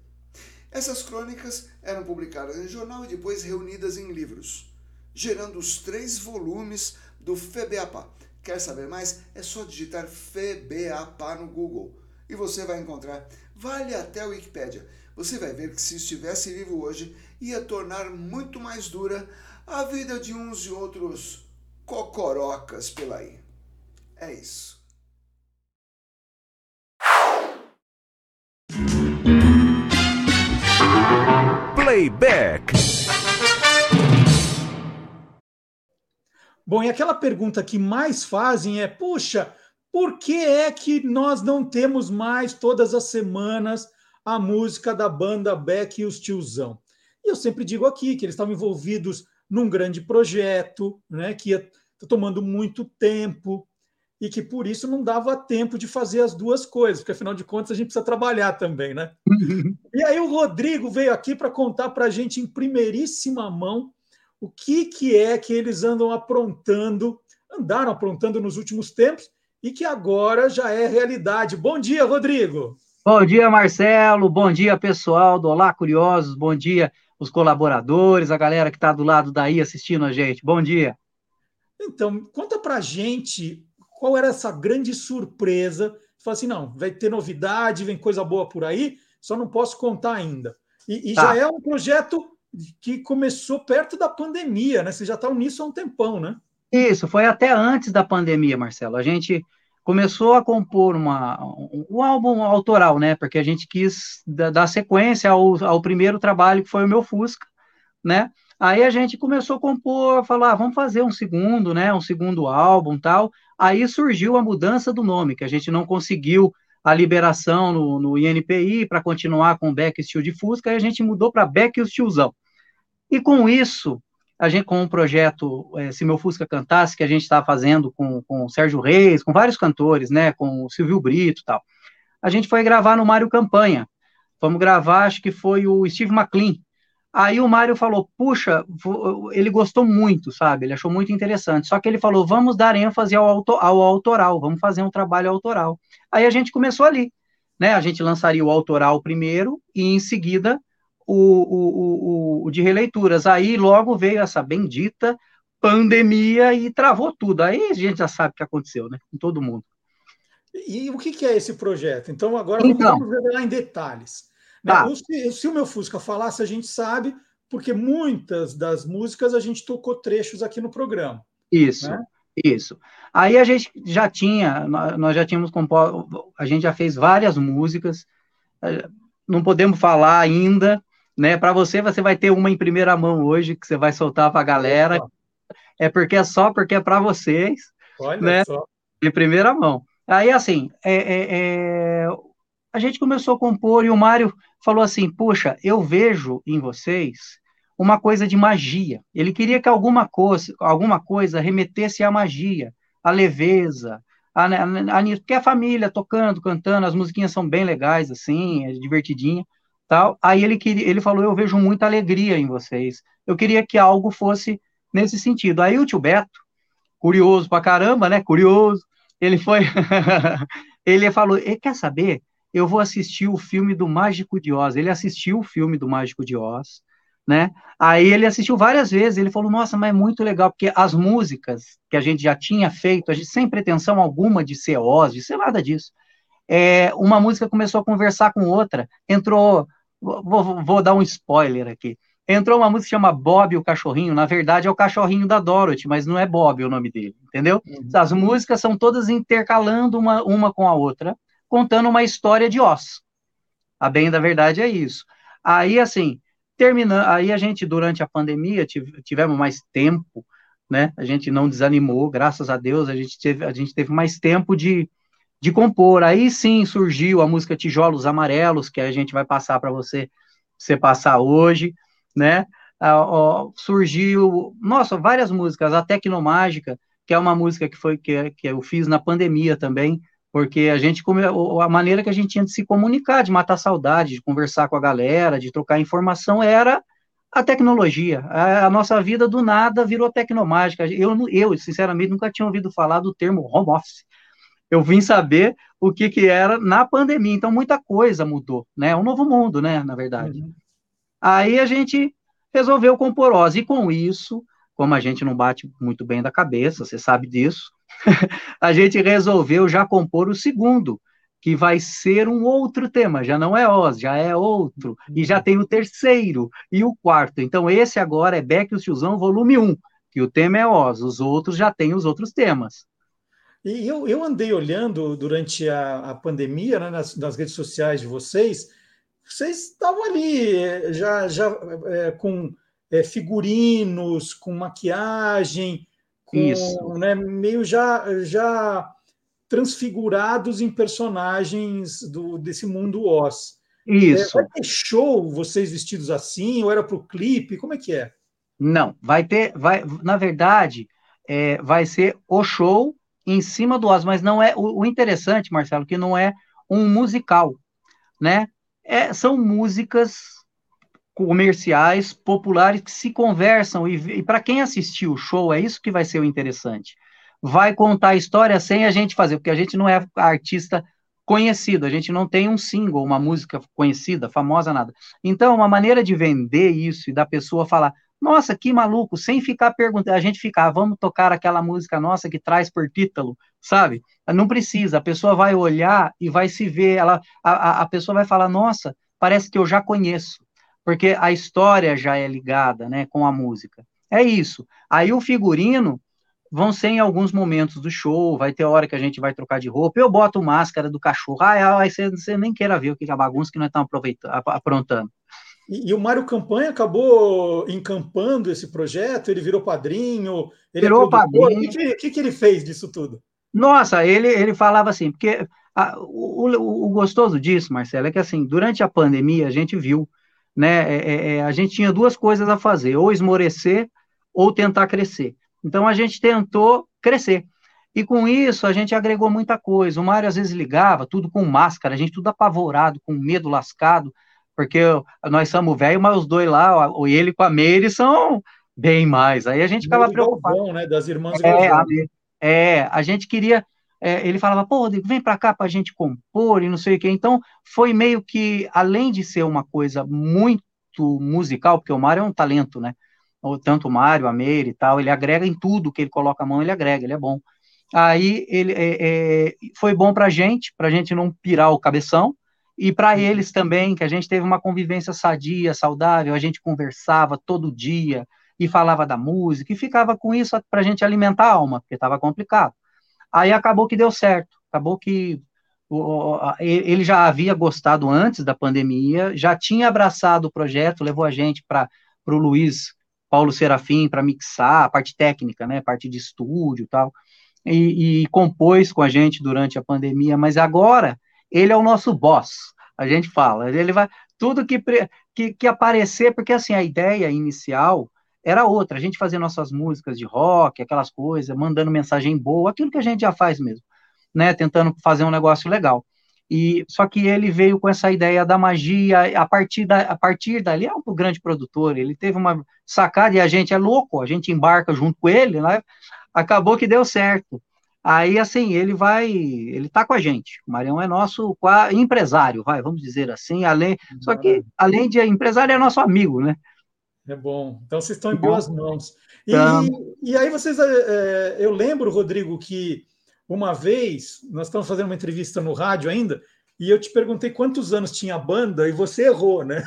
Essas crônicas eram publicadas em jornal e depois reunidas em livros, gerando os três volumes do FEBEAPA. Quer saber mais? É só digitar FEBEAPA no Google e você vai encontrar. Vale até a Wikipédia. Você vai ver que se estivesse vivo hoje, ia tornar muito mais dura a vida de uns e outros cocorocas pela aí. É isso. Playback. Bom, e aquela pergunta que mais fazem é: puxa, por que é que nós não temos mais todas as semanas a música da banda Beck e os Tiozão? E eu sempre digo aqui que eles estavam envolvidos num grande projeto, né, que ia tomando muito tempo e que por isso não dava tempo de fazer as duas coisas, porque afinal de contas a gente precisa trabalhar também, né? e aí o Rodrigo veio aqui para contar para a gente em primeiríssima mão o que, que é que eles andam aprontando, andaram aprontando nos últimos tempos e que agora já é realidade. Bom dia, Rodrigo. Bom dia, Marcelo. Bom dia, pessoal do Olá Curiosos. Bom dia, os colaboradores, a galera que está do lado daí assistindo a gente. Bom dia. Então, conta para gente qual era essa grande surpresa. Fala assim, não, vai ter novidade, vem coisa boa por aí, só não posso contar ainda. E, e tá. já é um projeto que começou perto da pandemia, né? Vocês já estão nisso há um tempão, né? Isso, foi até antes da pandemia, Marcelo. A gente começou a compor uma, um, um álbum autoral, né? Porque a gente quis dar sequência ao, ao primeiro trabalho, que foi o meu Fusca, né? Aí a gente começou a compor, falar, ah, vamos fazer um segundo, né? Um segundo álbum tal. Aí surgiu a mudança do nome, que a gente não conseguiu a liberação no, no INPI para continuar com Beck Steel de Fusca, e a gente mudou para Beck o Tiozão. E com isso, a gente com um projeto é, Se Meu Fusca Cantasse, que a gente está fazendo com, com o Sérgio Reis, com vários cantores, né, com o Silvio Brito e tal. A gente foi gravar no Mário Campanha. Vamos gravar, acho que foi o Steve McLean. Aí o Mário falou, puxa, ele gostou muito, sabe? Ele achou muito interessante. Só que ele falou, vamos dar ênfase ao, auto, ao autoral, vamos fazer um trabalho autoral. Aí a gente começou ali, né? A gente lançaria o autoral primeiro e em seguida o, o, o, o de releituras. Aí logo veio essa bendita pandemia e travou tudo. Aí a gente já sabe o que aconteceu, né? Com todo mundo. E o que é esse projeto? Então, agora então, vamos revelar em detalhes. Né? Tá. Se, se, o meu Fusca falasse, a gente sabe, porque muitas das músicas a gente tocou trechos aqui no programa. Isso, né? isso. Aí a gente já tinha, nós já tínhamos composto, a gente já fez várias músicas, eh, não podemos falar ainda, né? Para você, você vai ter uma em primeira mão hoje que você vai soltar para a galera. É porque é só porque é para vocês, Olha né? Só. Em primeira mão. Aí, assim, é, é, é, a gente começou a compor e o Mário falou assim: Puxa, eu vejo em vocês uma coisa de magia. Ele queria que alguma coisa, alguma coisa remetesse à magia, à leveza, a, a, a, porque a família tocando, cantando, as musiquinhas são bem legais, assim, é divertidinha tal. Aí ele queria, ele falou, eu vejo muita alegria em vocês. Eu queria que algo fosse nesse sentido. Aí o tio Beto, curioso pra caramba, né? Curioso, ele foi, ele falou, e quer saber? Eu vou assistir o filme do Mágico de Oz. Ele assistiu o filme do Mágico de Oz, né? Aí ele assistiu várias vezes. Ele falou, nossa, mas é muito legal porque as músicas que a gente já tinha feito, a gente sem pretensão alguma de ser Oz, de ser nada disso. É, uma música começou a conversar com outra, entrou Vou, vou, dar um spoiler aqui. Entrou uma música que chama Bob o Cachorrinho. Na verdade, é o cachorrinho da Dorothy, mas não é Bob o nome dele, entendeu? Uhum. As músicas são todas intercalando uma, uma com a outra, contando uma história de Oz. A bem da verdade é isso. Aí, assim, terminando, aí a gente, durante a pandemia, tivemos mais tempo, né? A gente não desanimou, graças a Deus, a gente teve, a gente teve mais tempo de, de compor. Aí sim surgiu a música Tijolos Amarelos, que a gente vai passar para você, você passar hoje, né? Ah, ó, surgiu, nossa, várias músicas, a Tecnomágica, que é uma música que foi que, que eu fiz na pandemia também, porque a gente a maneira que a gente tinha de se comunicar, de matar saudade, de conversar com a galera, de trocar informação era a tecnologia. A, a nossa vida do nada virou tecnomágica. Eu, eu, sinceramente, nunca tinha ouvido falar do termo home office eu vim saber o que, que era na pandemia. Então, muita coisa mudou, né? É um novo mundo, né? Na verdade. Uhum. Aí a gente resolveu compor Oz. E com isso, como a gente não bate muito bem da cabeça, você sabe disso, a gente resolveu já compor o segundo, que vai ser um outro tema. Já não é Oz, já é outro. E já tem o terceiro e o quarto. Então, esse agora é Beck e o Tiozão, volume 1, que o tema é Oz. Os outros já têm os outros temas. E eu, eu andei olhando durante a, a pandemia né, nas, nas, redes sociais de vocês, vocês estavam ali eh, já, já é, com é, figurinos, com maquiagem, com, né, meio já, já transfigurados em personagens do, desse mundo Oz. Isso. É, vai ter show vocês vestidos assim, ou era para o clipe? Como é que é? Não, vai ter, vai, na verdade, é, vai ser o show em cima do Oz, mas não é o, o interessante, Marcelo, que não é um musical, né? É, são músicas comerciais, populares que se conversam e, e para quem assistiu o show é isso que vai ser o interessante. Vai contar a história sem a gente fazer, porque a gente não é artista conhecido, a gente não tem um single, uma música conhecida, famosa, nada. Então, uma maneira de vender isso e da pessoa falar, nossa, que maluco, sem ficar perguntando, a gente ficar, ah, vamos tocar aquela música nossa que traz por título, sabe? Não precisa, a pessoa vai olhar e vai se ver, ela, a, a pessoa vai falar, nossa, parece que eu já conheço, porque a história já é ligada, né, com a música. É isso. Aí o figurino vão ser em alguns momentos do show, vai ter hora que a gente vai trocar de roupa, eu boto máscara do cachorro, ah, aí você, você nem queira ver o que é a bagunça que nós estamos aprontando. E, e, o Mário Campanha acabou encampando esse projeto, ele virou padrinho, ele virou é padrinho. O que, que, que, ele fez disso tudo? Nossa, ele, ele falava assim, porque a, o, o, o, gostoso disso, Marcelo, é que assim, durante a pandemia a gente viu, né, é, é, é, a gente tinha duas coisas a fazer, ou esmorecer ou tentar crescer. Então a gente tentou crescer. E com isso a gente agregou muita coisa. O Mário às vezes ligava, tudo com máscara, a gente tudo apavorado, com medo lascado, porque nós somos velhos, mas os dois lá, o ele com a Meire, são bem mais. Aí a gente ficava preocupado. Galvão, né, das irmãs É, a, é, a gente queria. É, ele falava, pô, Rodrigo, vem pra cá pra gente compor e não sei o quê. Então, foi meio que, além de ser uma coisa muito musical, porque o Mário é um talento, né? Tanto o Mário, a Meire e tal, ele agrega em tudo que ele coloca a mão, ele agrega, ele é bom. Aí ele é, é, foi bom pra gente, pra gente não pirar o cabeção, e para eles também, que a gente teve uma convivência sadia, saudável, a gente conversava todo dia e falava da música, e ficava com isso para a gente alimentar a alma, porque estava complicado. Aí acabou que deu certo, acabou que ele já havia gostado antes da pandemia, já tinha abraçado o projeto, levou a gente para o Luiz Paulo Serafim para mixar, a parte técnica, né, parte de estúdio tal, e, e compôs com a gente durante a pandemia, mas agora ele é o nosso boss, a gente fala, ele vai, tudo que, que, que aparecer, porque assim, a ideia inicial era outra, a gente fazer nossas músicas de rock, aquelas coisas, mandando mensagem boa, aquilo que a gente já faz mesmo, né, tentando fazer um negócio legal. E só que ele veio com essa ideia da magia, a partir, da, a partir dali é um grande produtor, ele teve uma sacada e a gente é louco, a gente embarca junto com ele, né? Acabou que deu certo. Aí assim, ele vai, ele tá com a gente. O Marião é nosso empresário, vai, vamos dizer assim, além, só que além de empresário é nosso amigo, né? É bom. Então vocês estão em boas mãos. E, Tamo. e aí vocês, é, é, eu lembro, Rodrigo, que uma vez nós estamos fazendo uma entrevista no rádio ainda e eu te perguntei quantos anos tinha a banda e você errou, né?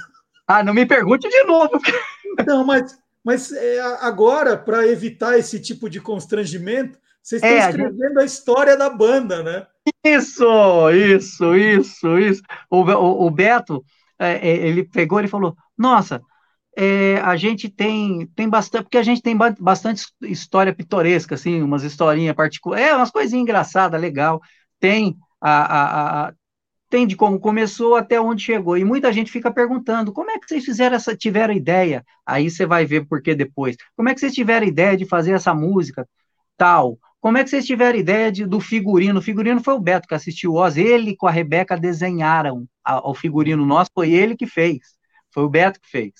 Ah, não me pergunte de novo. Não, mas, mas é, agora, para evitar esse tipo de constrangimento, vocês estão É, escrevendo a história da banda, né? Isso, isso, isso, isso. O, o, o Beto, é, é, ele pegou e falou: Nossa, é, a gente tem, tem bastante, porque a gente tem ba- bastante história pitoresca, assim, umas historinhas particulares, é, umas coisinhas engraçadas, legal. Tem a, a, a- tem de como começou até onde chegou. E muita gente fica perguntando: como é que vocês fizeram essa, tiveram ideia? Aí você vai ver por que depois. Como é que vocês tiveram ideia de fazer essa música? tal. Como é que vocês tiveram ideia de- do figurino? O figurino foi o Beto que assistiu o Oz, ele com a Rebeca desenharam a- o figurino nosso, foi ele que fez, foi o Beto que fez.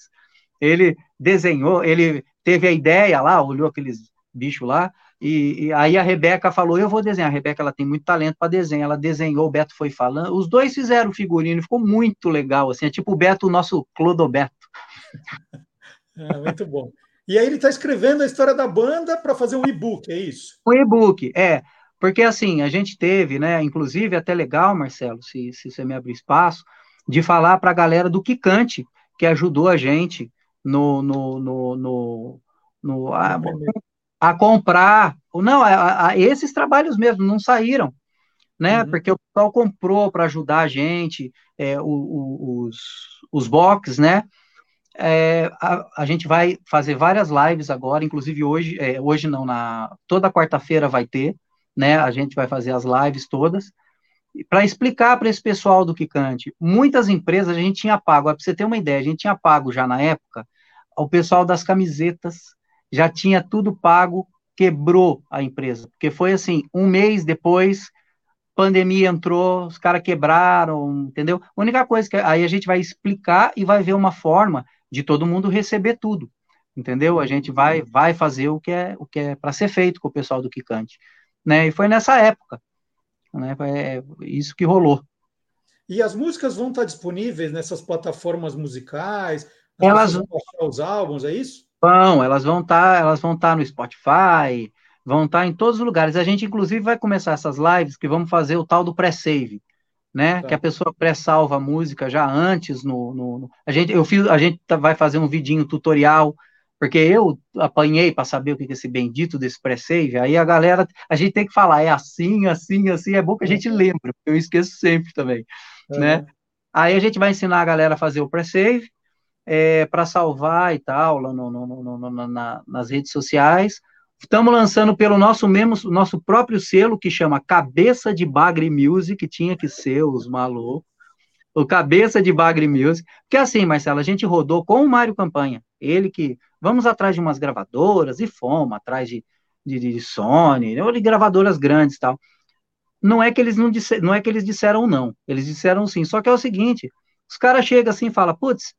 Ele desenhou, ele teve a ideia lá, olhou aqueles bichos lá, e, e aí a Rebeca falou, eu vou desenhar, a Rebeca ela tem muito talento para desenhar, ela desenhou, o Beto foi falando, os dois fizeram figurino, ficou muito legal, assim, é tipo o Beto, o nosso Clodoberto. É, muito bom. E aí ele está escrevendo a história da banda para fazer um e-book, é isso? Um e-book, é. Porque assim, a gente teve, né? Inclusive, é até legal, Marcelo, se, se você me abrir espaço, de falar para a galera do Kikante, que ajudou a gente no, no, no, no, no- a, a comprar. Não, a- a- esses trabalhos mesmo não saíram, né? Porque o pessoal comprou para ajudar a gente, é, o- o- os, os box, né? É, a, a gente vai fazer várias lives agora, inclusive hoje, é, hoje não, na toda quarta-feira vai ter, né? A gente vai fazer as lives todas para explicar para esse pessoal do Kikante. Muitas empresas a gente tinha pago, para você ter uma ideia, a gente tinha pago já na época, o pessoal das camisetas já tinha tudo pago, quebrou a empresa, porque foi assim, um mês depois pandemia entrou, os caras quebraram, entendeu? A única coisa que aí a gente vai explicar e vai ver uma forma de todo mundo receber tudo, entendeu? A gente vai vai fazer o que é o que é para ser feito com o pessoal do Kikante, né? E foi nessa época, né? É isso que rolou. E as músicas vão estar disponíveis nessas plataformas musicais? As Elas- vão os álbuns, é isso? Vão, elas vão estar, elas vão estar no Spotify, vão estar em todos os lugares. A gente, inclusive, vai começar essas lives que vamos fazer o tal do pré-save, né? Tá. Que a pessoa pré-salva a música já antes no, no- no- a gente, eu fiz, a gente tá- vai fazer um vidinho tutorial, porque eu apanhei para saber o que é esse bendito desse pré-save. Aí a galera, a gente tem que falar, é assim, assim, assim. É bom que a gente lembre, porque eu esqueço sempre também, né? Aí a gente vai ensinar a galera a fazer o pré-save para salvar e tal, lá no, no- no- na- nas redes sociais. Estamos lançando pelo nosso mesmo, nosso próprio selo, que chama Cabeça de Bagre Music, que tinha que ser os malucos. O Cabeça de Bagre Music. Porque assim, Marcelo, a gente rodou com o Mário Campanha. Ele que, vamos atrás de umas gravadoras, e fomos atrás de, de, de Sony, ou de gravadoras grandes e tal. Não é que eles não, disse, não é que eles disseram não, eles disseram sim, só que é o seguinte, os caras chegam assim e falam, putz,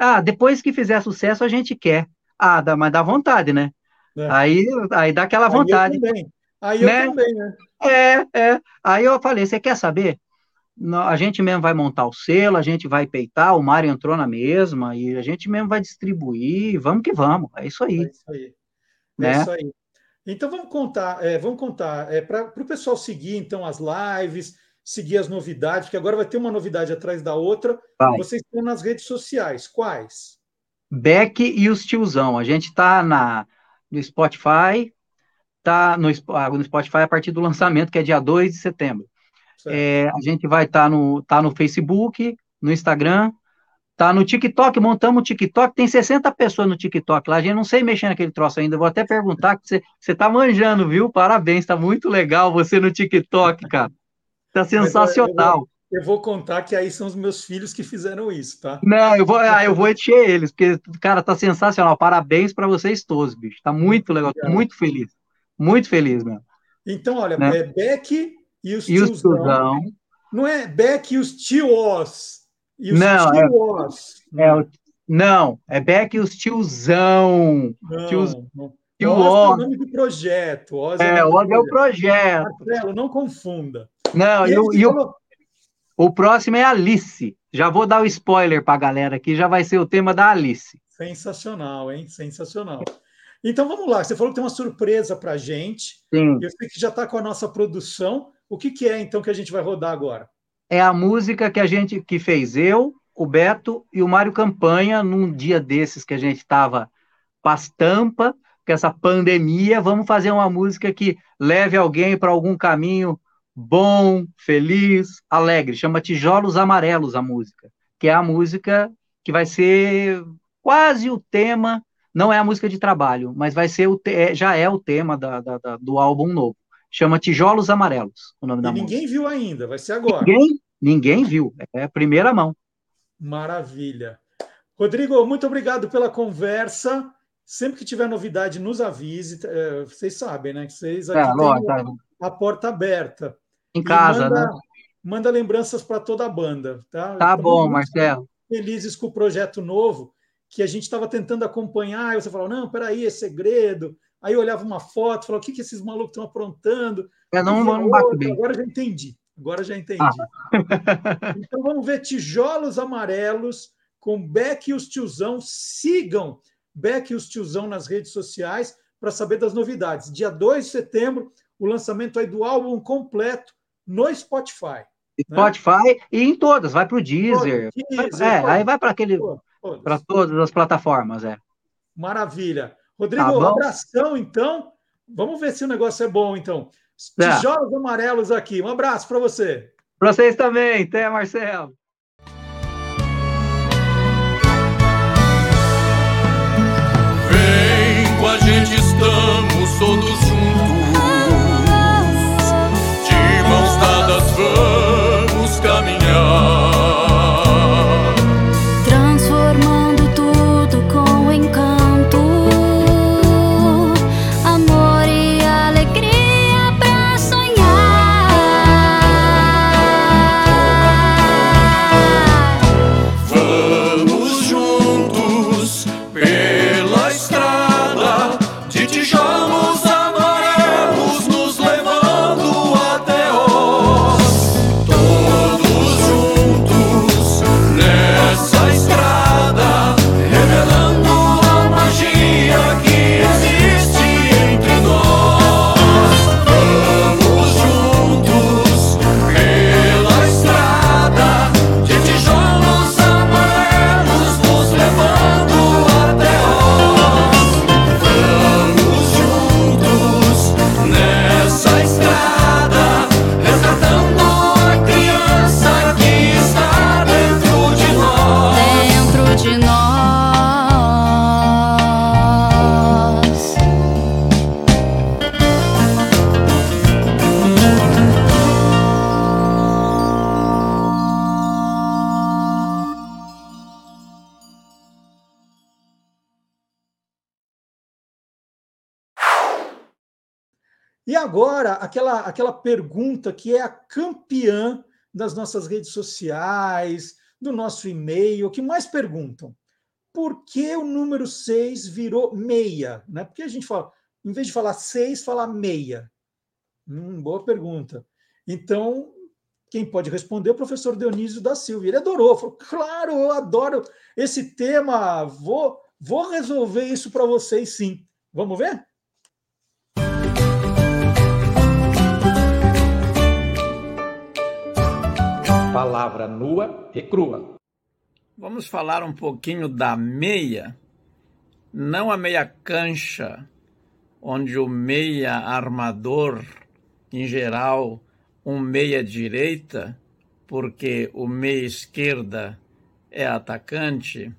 ah, depois que fizer sucesso a gente quer. Ah, dá, mas dá vontade, né? É. Aí, aí dá aquela vontade. Aí eu também, aí né? eu também né? É, é. Aí eu falei, você quer saber? A gente mesmo vai montar o selo, a gente vai peitar, o Mário entrou na mesma, e a gente mesmo vai distribuir, vamos que vamos, é isso aí. É isso aí. Né? É isso aí. Então vamos contar, é, vamos contar, é, para o pessoal seguir então as lives, seguir as novidades, porque agora vai ter uma novidade atrás da outra. Vai. Vocês estão nas redes sociais, quais? Beck e os tiozão. A gente está na no Spotify, tá no, ah, no Spotify a partir do lançamento, que é dia 2 de setembro. É, a gente vai estar tá no, tá no Facebook, no Instagram, tá no TikTok, montamos o TikTok, tem 60 pessoas no TikTok lá, a gente não sei mexer naquele troço ainda, vou até perguntar, que você, você tá manjando, viu? Parabéns, tá muito legal você no TikTok, cara. Tá sensacional. Eu vou contar que aí são os meus filhos que fizeram isso, tá? Não, eu vou, ah, eu vou encher eles, porque, cara, tá sensacional. Parabéns para vocês todos, bicho. Tá muito legal, tô muito feliz. Muito feliz, meu. Então, olha, né? é Beck e os e tiozão. Não é Beck e os tios. E os não, tios. É, é, não, é Beck e os tiozão. Não, tios, não. Tio Oz é o nome do projeto. Oz é, é, Oz é o projeto. Marcelo, não confunda. Não, e, e, o, o próximo é Alice. Já vou dar o spoiler para a galera aqui, já vai ser o tema da Alice. Sensacional, hein? Sensacional. Então vamos lá, você falou que tem uma surpresa para a gente. Sim. Eu sei que já está com a nossa produção. O que, que é então que a gente vai rodar agora? É a música que a gente que fez eu, o Beto e o Mário Campanha num dia desses que a gente estava pastampa, com essa pandemia, vamos fazer uma música que leve alguém para algum caminho bom, feliz, alegre. Chama Tijolos Amarelos a música, que é a música que vai ser quase o tema, não é a música de trabalho, mas vai ser o é, já é o tema da, da, da, do álbum novo. Chama Tijolos Amarelos, o nome e da ninguém música. viu ainda, vai ser agora. Ninguém, ninguém viu, é a primeira mão. Maravilha. Rodrigo, muito obrigado pela conversa. Sempre que tiver novidade, nos avise. É, vocês sabem, né? Que vocês aqui é, tá. A porta aberta. Em casa, manda, né? Manda lembranças para toda a banda, tá? Tá Estamos bom, Marcelo. Felizes com o projeto novo, que a gente estava tentando acompanhar, e você falou, não, peraí, é segredo. Aí eu olhava uma foto, falava, o que, que esses malucos estão aprontando? É, não, não, não bem. Agora já entendi, agora já entendi. Ah. então vamos ver tijolos amarelos com Beck e os tiozão. Sigam Beck e os tiozão nas redes sociais para saber das novidades. Dia 2 de setembro, o lançamento aí do álbum completo no Spotify. Né? Spotify né? e em todas, vai para o Deezer. Deezer. É, aí vai para aquele. Para todas as plataformas, é. Maravilha. Rodrigo, tá um abração, então. Vamos ver se o negócio é bom, então. Tá. Tijolos amarelos aqui. Um abraço para você. Para vocês também. Até, Marcelo. Vem com a gente, estamos todos aquela, aquela pergunta que é a campeã das nossas redes sociais, do nosso e-mail, que mais perguntam? Por que o número 6 virou meia? Né? Porque a gente fala, em vez de falar 6, falar meia. Hum, boa pergunta. Então, quem pode responder é o professor Dionísio da Silva. Ele adorou, falou: claro, eu adoro esse tema, vou, vou resolver isso para vocês sim. Vamos ver? Palavra nua e crua. Vamos falar um pouquinho da meia, não a meia cancha, onde o meia armador, em geral, um meia direita, porque o meia esquerda é atacante,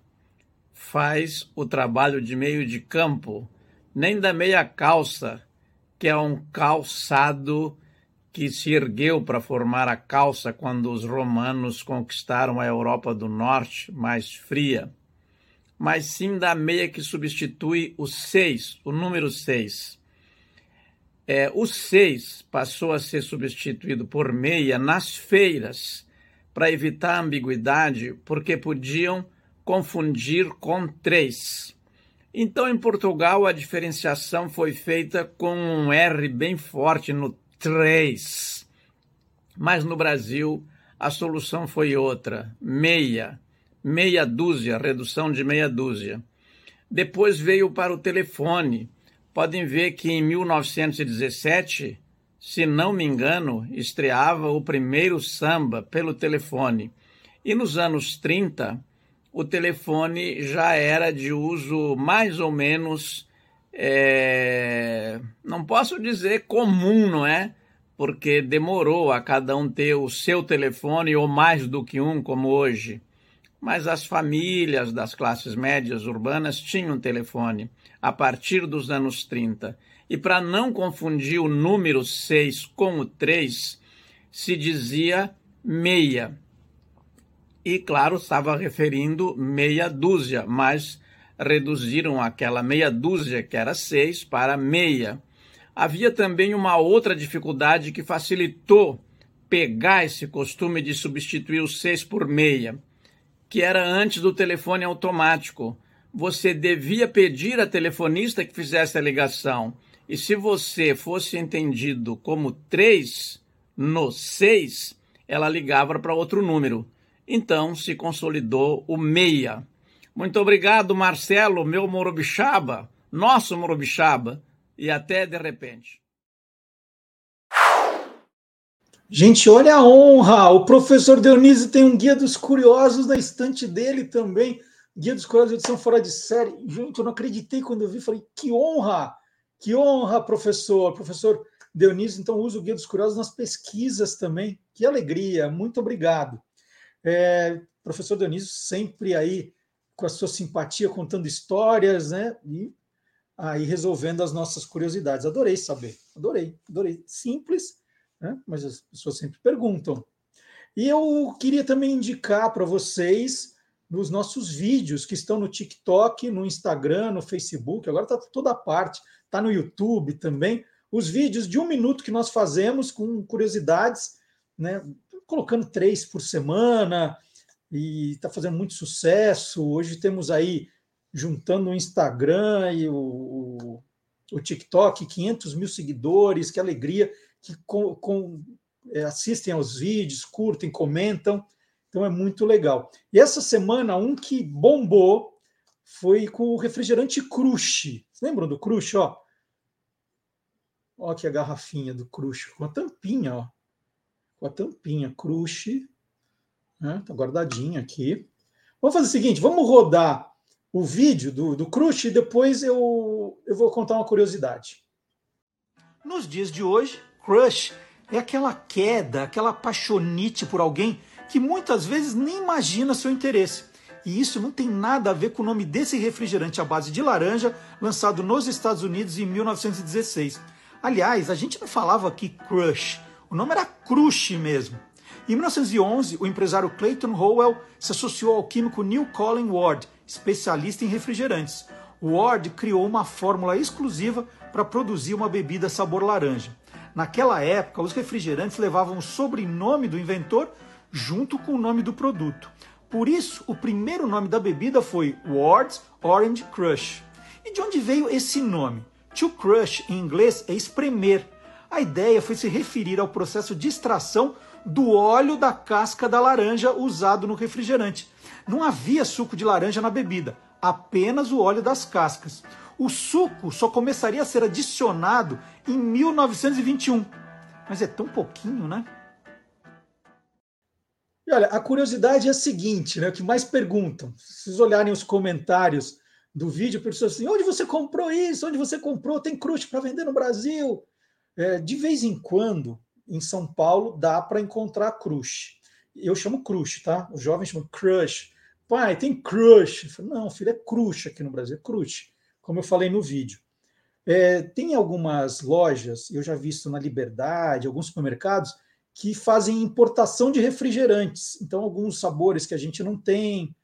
faz o trabalho de meio de campo, nem da meia calça, que é um calçado que se ergueu para formar a calça quando os romanos conquistaram a Europa do Norte, mais fria, mas sim da meia que substitui o seis, o número seis. É, o seis passou a ser substituído por meia nas feiras, para evitar ambiguidade, porque podiam confundir com três. Então, em Portugal, a diferenciação foi feita com um R bem forte no três. Mas no Brasil, a solução foi outra: meia. Meia dúzia, redução de meia dúzia. Depois veio para o telefone podem ver que em 1917, se não me engano, estreava o primeiro samba pelo telefone. E nos anos 30, o telefone já era de uso mais ou menos, é... não posso dizer comum, não é? Porque demorou a cada um ter o seu telefone ou mais do que um, como hoje. Mas as famílias das classes médias urbanas tinham telefone a partir dos anos 30. E para não confundir o número 6 com o 3, se dizia meia. E, claro, estava referindo meia dúzia, mas reduziram aquela meia dúzia, que era 6, para meia. Havia também uma outra dificuldade que facilitou pegar esse costume de substituir o 6 por meia, que era antes do telefone automático você devia pedir à telefonista que fizesse a ligação. E se você fosse entendido como 3 no 6, ela ligava para outro número. Então se consolidou o meia. Muito obrigado, Marcelo, meu Morobixaba, nosso Morobixaba, e até de repente. Gente, olha a honra! O professor Dionísio tem um guia dos curiosos na estante dele também. Guia dos Curiosos, edição fora de série. Gente, eu não acreditei quando eu vi, falei, que honra! Que honra, professor! Professor Dionísio, então, usa o Guia dos Curiosos nas pesquisas também. Que alegria! Muito obrigado. É, professor Dionísio, sempre aí com a sua simpatia, contando histórias, né? E aí resolvendo as nossas curiosidades. Adorei saber, adorei, adorei. Simples, né? mas as pessoas sempre perguntam. E eu queria também indicar para vocês nos nossos vídeos que estão no TikTok, no Instagram, no Facebook, agora está toda parte, está no YouTube também. Os vídeos de um minuto que nós fazemos com curiosidades, né? Colocando três por semana e está fazendo muito sucesso. Hoje temos aí, juntando o Instagram e o, o, o TikTok, 500 mil seguidores, que alegria, que com, com, é, assistem aos vídeos, curtem, comentam. Então é muito legal. E essa semana, um que bombou foi com o refrigerante Crush. Lembram do Crush? Ó, ó aqui a garrafinha do Crush, com a tampinha, ó. Com a tampinha, Crush. Né? Tá guardadinha aqui. Vamos fazer o seguinte: vamos rodar o vídeo do, do Crush e depois eu, eu vou contar uma curiosidade. Nos dias de hoje, Crush é aquela queda, aquela paixonite por alguém que muitas vezes nem imagina seu interesse. E isso não tem nada a ver com o nome desse refrigerante à base de laranja, lançado nos Estados Unidos em 1916. Aliás, a gente não falava aqui Crush, o nome era Crush mesmo. Em 1911, o empresário Clayton Howell se associou ao químico Neil Colin Ward, especialista em refrigerantes. Ward criou uma fórmula exclusiva para produzir uma bebida sabor laranja. Naquela época, os refrigerantes levavam o sobrenome do inventor junto com o nome do produto. Por isso, o primeiro nome da bebida foi Ward's Orange Crush. E de onde veio esse nome? To crush em inglês é espremer. A ideia foi se referir ao processo de extração do óleo da casca da laranja usado no refrigerante. Não havia suco de laranja na bebida, apenas o óleo das cascas. O suco só começaria a ser adicionado em 1921. Mas é tão pouquinho, né? E olha, a curiosidade é a seguinte, né? O que mais perguntam, se vocês olharem os comentários do vídeo, pessoas assim, onde você comprou isso? Onde você comprou? Tem crush para vender no Brasil? É, de vez em quando, em São Paulo, dá para encontrar crush. Eu chamo crush, tá? Os jovens chamam crush. Pai, tem crush. Falo, Não, filho, é crush aqui no Brasil, é crush, como eu falei no vídeo. É, tem algumas lojas, eu já vi isso na Liberdade, alguns supermercados, que fazem importação de refrigerantes. Então, alguns sabores que a gente não tem.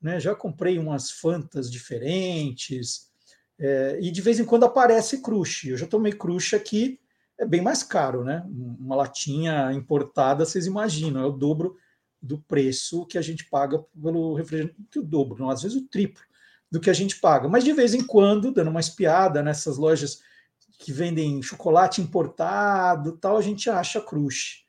Né? Já comprei umas Fantas diferentes. É, e de vez em quando aparece crush. Eu já tomei crush aqui, é bem mais caro, né? Uma latinha importada, vocês imaginam, é o dobro do preço que a gente paga pelo refrigerante, o dobro, não, às vezes o triplo do que a gente paga. Mas de vez em quando, dando uma espiada nessas lojas que vendem chocolate importado, tal, a gente acha crush.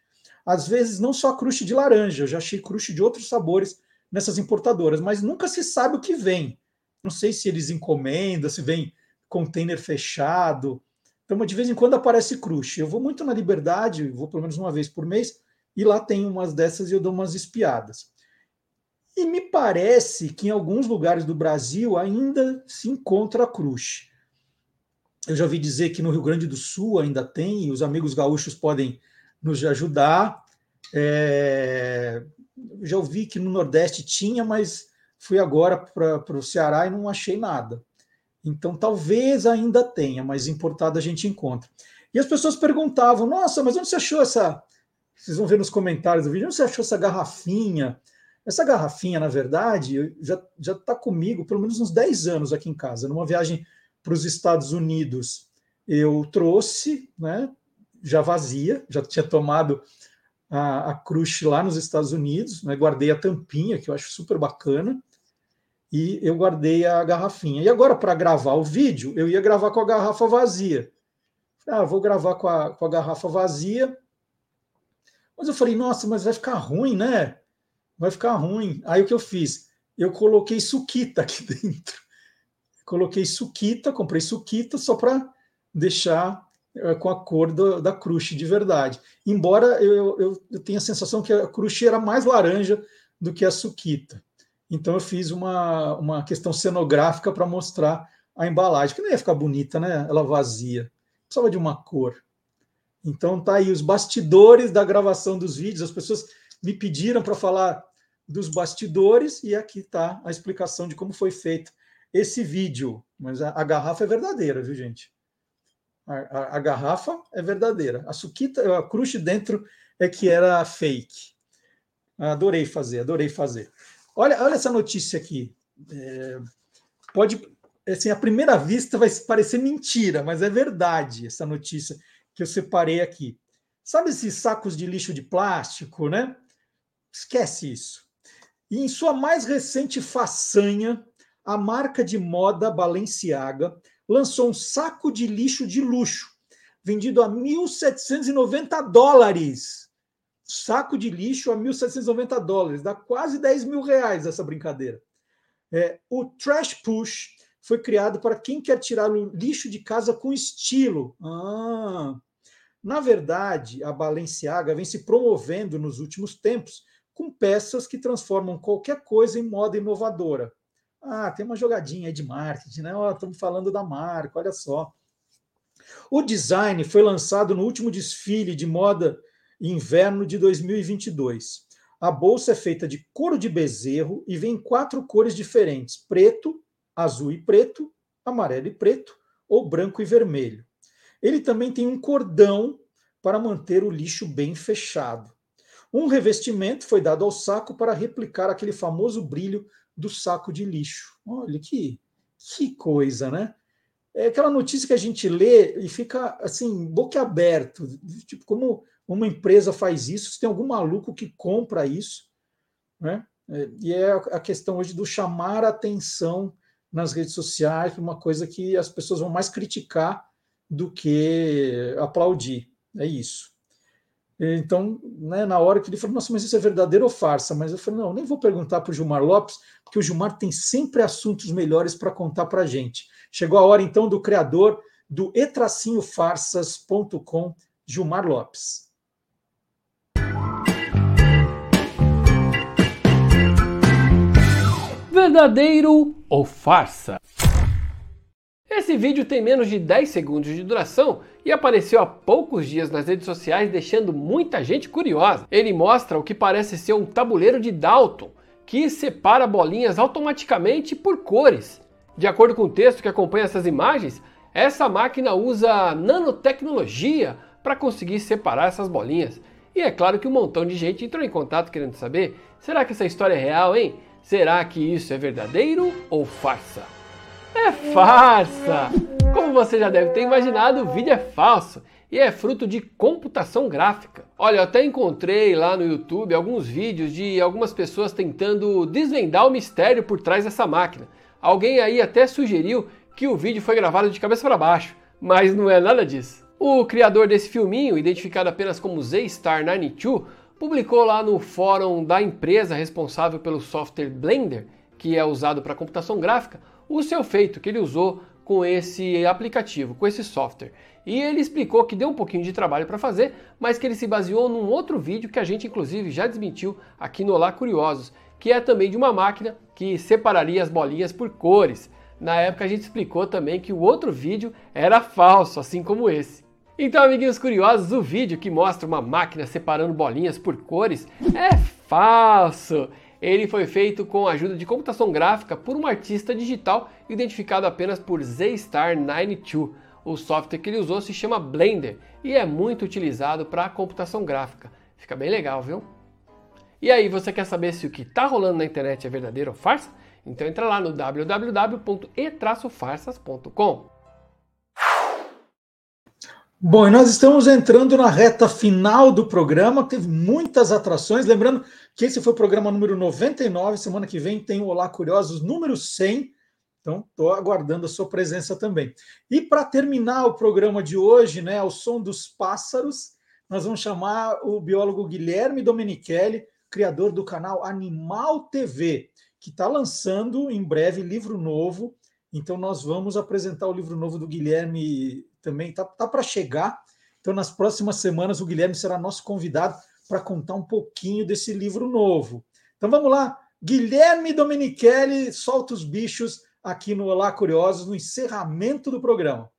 Às vezes, não só crush de laranja, eu já achei crush de outros sabores nessas importadoras, mas nunca se sabe o que vem. Não sei se eles encomendam, se vem container fechado. Então, de vez em quando aparece crush. Eu vou muito na Liberdade, vou pelo menos uma vez por mês, e lá tem umas dessas e eu dou umas espiadas. E me parece que em alguns lugares do Brasil ainda se encontra crush. Eu já ouvi dizer que no Rio Grande do Sul ainda tem, e os amigos gaúchos podem nos ajudar. É, já ouvi que no Nordeste tinha, mas fui agora para o Ceará e não achei nada. Então talvez ainda tenha, mas importado a gente encontra. E as pessoas perguntavam: nossa, mas onde você achou essa? Vocês vão ver nos comentários do vídeo, onde você achou essa garrafinha? Essa garrafinha, na verdade, já já está comigo pelo menos uns 10 anos aqui em casa. Numa viagem para os Estados Unidos, eu trouxe, né? já vazia, já tinha tomado a, a crush lá nos Estados Unidos, né? guardei a tampinha, que eu acho super bacana, e eu guardei a garrafinha. E agora, para gravar o vídeo, eu ia gravar com a garrafa vazia. Ah, vou gravar com a, com a garrafa vazia. Mas eu falei, nossa, mas vai ficar ruim, né? Vai ficar ruim. Aí o que eu fiz? Eu coloquei suquita aqui dentro. Coloquei suquita, comprei suquita só para deixar é, com a cor do, da crush de verdade. Embora eu, eu, eu, tenha a sensação que a crush era mais laranja do que a suquita. Então eu fiz uma, uma questão cenográfica para mostrar a embalagem, que não ia ficar bonita, né? Ela vazia. Precisava de uma cor. Então tá aí os bastidores da gravação dos vídeos. As pessoas me pediram para falar dos bastidores e aqui está a explicação de como foi feito esse vídeo. Mas a, a garrafa é verdadeira, viu, gente? A, a, a, garrafa é verdadeira. A suquita, a crush dentro é que era fake. Adorei fazer, adorei fazer. Olha, olha essa notícia aqui. É, pode, assim, à primeira vista vai parecer mentira, mas é verdade essa notícia que eu separei aqui. Sabe esses sacos de lixo de plástico, né? Esquece isso. E em sua mais recente façanha, a marca de moda Balenciaga lançou um saco de lixo de luxo, vendido a 1.790 dólares. Saco de lixo a 1.790 dólares, dá quase 10 mil reais essa brincadeira. É, o Trash Push foi criado para quem quer tirar o lixo de casa com estilo. Ah, na verdade, a Balenciaga vem se promovendo nos últimos tempos com peças que transformam qualquer coisa em moda inovadora. Ah, tem uma jogadinha aí de marketing, né? Oh, estamos falando da marca, olha só. O design foi lançado no último desfile de moda inverno de 2022. A bolsa é feita de couro de bezerro e vem em quatro cores diferentes: preto, azul e preto, amarelo e preto ou branco e vermelho. Ele também tem um cordão para manter o lixo bem fechado. Um revestimento foi dado ao saco para replicar aquele famoso brilho do saco de lixo. Olha que, que coisa, né? é aquela notícia que a gente lê e fica assim, boquiaberto, tipo, como uma empresa faz isso, se tem algum maluco que compra isso, né? É, e é a questão hoje do chamar atenção nas redes sociais uma coisa que as pessoas vão mais criticar do que aplaudir. É isso. Então, né, na hora que ele falou, nossa, mas isso é verdadeiro ou farsa? Mas eu falei, não, nem vou perguntar para o Gilmar Lopes, porque o Gilmar tem sempre assuntos melhores para contar para a gente. Chegou a hora, então, do criador do etracinhofarsas.com, Gilmar Lopes. Verdadeiro ou farsa? Esse vídeo tem menos de 10 segundos de duração e apareceu há poucos dias nas redes sociais, deixando muita gente curiosa. Ele mostra o que parece ser um tabuleiro de Dalton, que separa bolinhas automaticamente por cores. De acordo com o texto que acompanha essas imagens, essa máquina usa nanotecnologia para conseguir separar essas bolinhas. E é claro que um montão de gente entrou em contato querendo saber: será que essa história é real, hein? Será que isso é verdadeiro ou farsa? É farsa! Como você já deve ter imaginado, o vídeo é falso e é fruto de computação gráfica. Olha, eu até encontrei lá no YouTube alguns vídeos de algumas pessoas tentando desvendar o mistério por trás dessa máquina. Alguém aí até sugeriu que o vídeo foi gravado de cabeça para baixo, mas não é nada disso. O criador desse filminho, identificado apenas como Z-Star92, publicou lá no fórum da empresa responsável pelo software Blender, que é usado para computação gráfica, o seu feito que ele usou com esse aplicativo, com esse software. E ele explicou que deu um pouquinho de trabalho para fazer, mas que ele se baseou num outro vídeo que a gente inclusive já desmentiu aqui no Olá Curiosos, que é também de uma máquina que separaria as bolinhas por cores. Na época a gente explicou também que o outro vídeo era falso, assim como esse. Então, amiguinhos curiosos, o vídeo que mostra uma máquina separando bolinhas por cores é falso. Ele foi feito com a ajuda de computação gráfica por um artista digital identificado apenas por Z-Star92. O software que ele usou se chama Blender e é muito utilizado para computação gráfica. Fica bem legal, viu? E aí, você quer saber se o que está rolando na internet é verdadeiro ou farsa? Então entra lá no www.e-farsas.com. Bom, e nós estamos entrando na reta final do programa, teve muitas atrações. Lembrando que esse foi o programa número 99, semana que vem tem o Olá Curiosos número 100. Então, estou aguardando a sua presença também. E para terminar o programa de hoje, né, ao som dos pássaros, nós vamos chamar o biólogo Guilherme Domenichelli, criador do canal Animal TV, que está lançando em breve livro novo. Então, nós vamos apresentar o livro novo do Guilherme também está tá, para chegar. Então, nas próximas semanas, o Guilherme será nosso convidado para contar um pouquinho desse livro novo. Então, vamos lá. Guilherme Domenichelli solta os bichos aqui no Olá Curiosos, no encerramento do programa.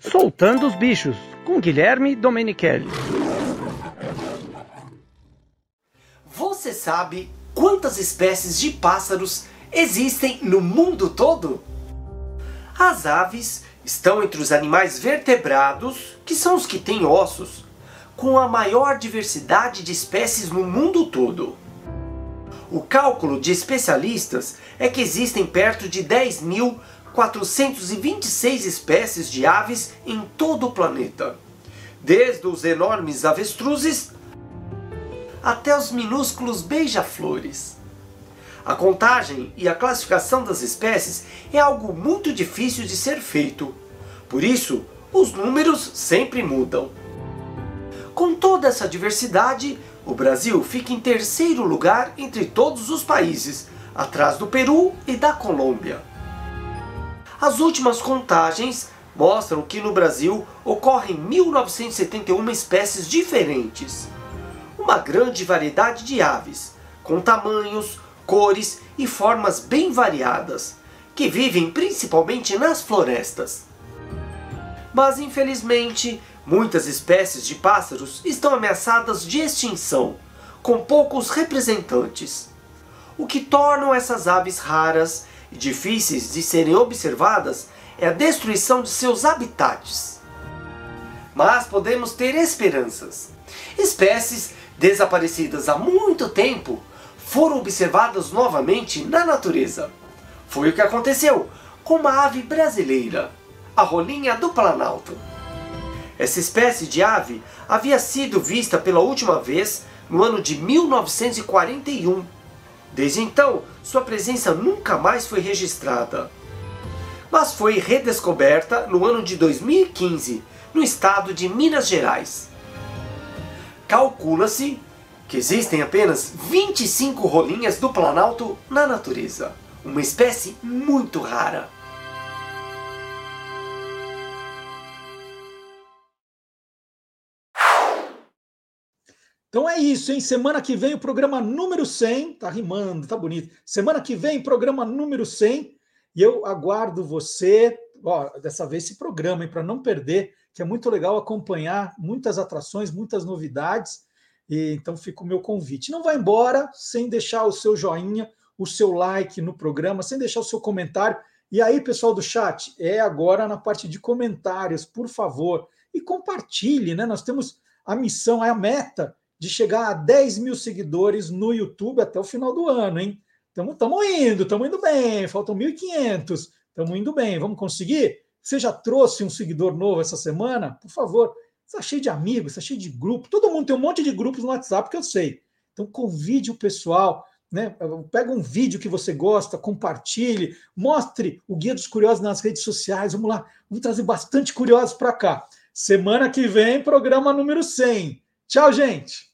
Soltando os bichos, com Guilherme Domenichelli. Você sabe quantas espécies de pássaros existem no mundo todo? As aves estão entre os animais vertebrados, que são os que têm ossos, com a maior diversidade de espécies no mundo todo. O cálculo de especialistas é que existem perto de 10.426 espécies de aves em todo o planeta, desde os enormes avestruzes até os minúsculos beija-flores. A contagem e a classificação das espécies é algo muito difícil de ser feito, por isso os números sempre mudam. Com toda essa diversidade, o Brasil fica em terceiro lugar entre todos os países, atrás do Peru e da Colômbia. As últimas contagens mostram que no Brasil ocorrem 1971 espécies diferentes uma grande variedade de aves, com tamanhos, cores e formas bem variadas, que vivem principalmente nas florestas. Mas infelizmente, muitas espécies de pássaros estão ameaçadas de extinção, com poucos representantes, o que tornam essas aves raras e difíceis de serem observadas é a destruição de seus habitats. Mas podemos ter esperanças. Espécies desaparecidas há muito tempo, foram observadas novamente na natureza. Foi o que aconteceu com uma ave brasileira, a rolinha do Planalto. Essa espécie de ave havia sido vista pela última vez no ano de 1941. Desde então, sua presença nunca mais foi registrada. Mas foi redescoberta no ano de 2015, no estado de Minas Gerais. Calcula-se que existem apenas 25 rolinhas do Planalto na natureza, uma espécie muito rara. Então é isso, hein? Semana que vem o programa número 100, tá rimando, tá bonito. Semana que vem, programa número 100, e eu aguardo você, ó, dessa vez esse programa, para não perder, que é muito legal acompanhar muitas atrações, muitas novidades. E, então fica o meu convite. Não vá embora sem deixar o seu joinha, o seu like no programa, sem deixar o seu comentário. E aí, pessoal do chat, é agora na parte de comentários, por favor. E compartilhe, né? Nós temos a missão, a meta de chegar a 10 mil seguidores no YouTube até o final do ano, hein? Estamos indo, estamos indo bem, faltam 1.500, estamos indo bem, vamos conseguir? Você já trouxe um seguidor novo essa semana? Por favor, está cheio de amigos, está cheio de grupo, todo mundo tem um monte de grupos no WhatsApp que eu sei. Então convide o pessoal, né? Pega um vídeo que você gosta, compartilhe, mostre o Guia dos Curiosos nas redes sociais, vamos lá, vamos trazer bastante curiosos para cá. Semana que vem, programa número 100. Tchau, gente!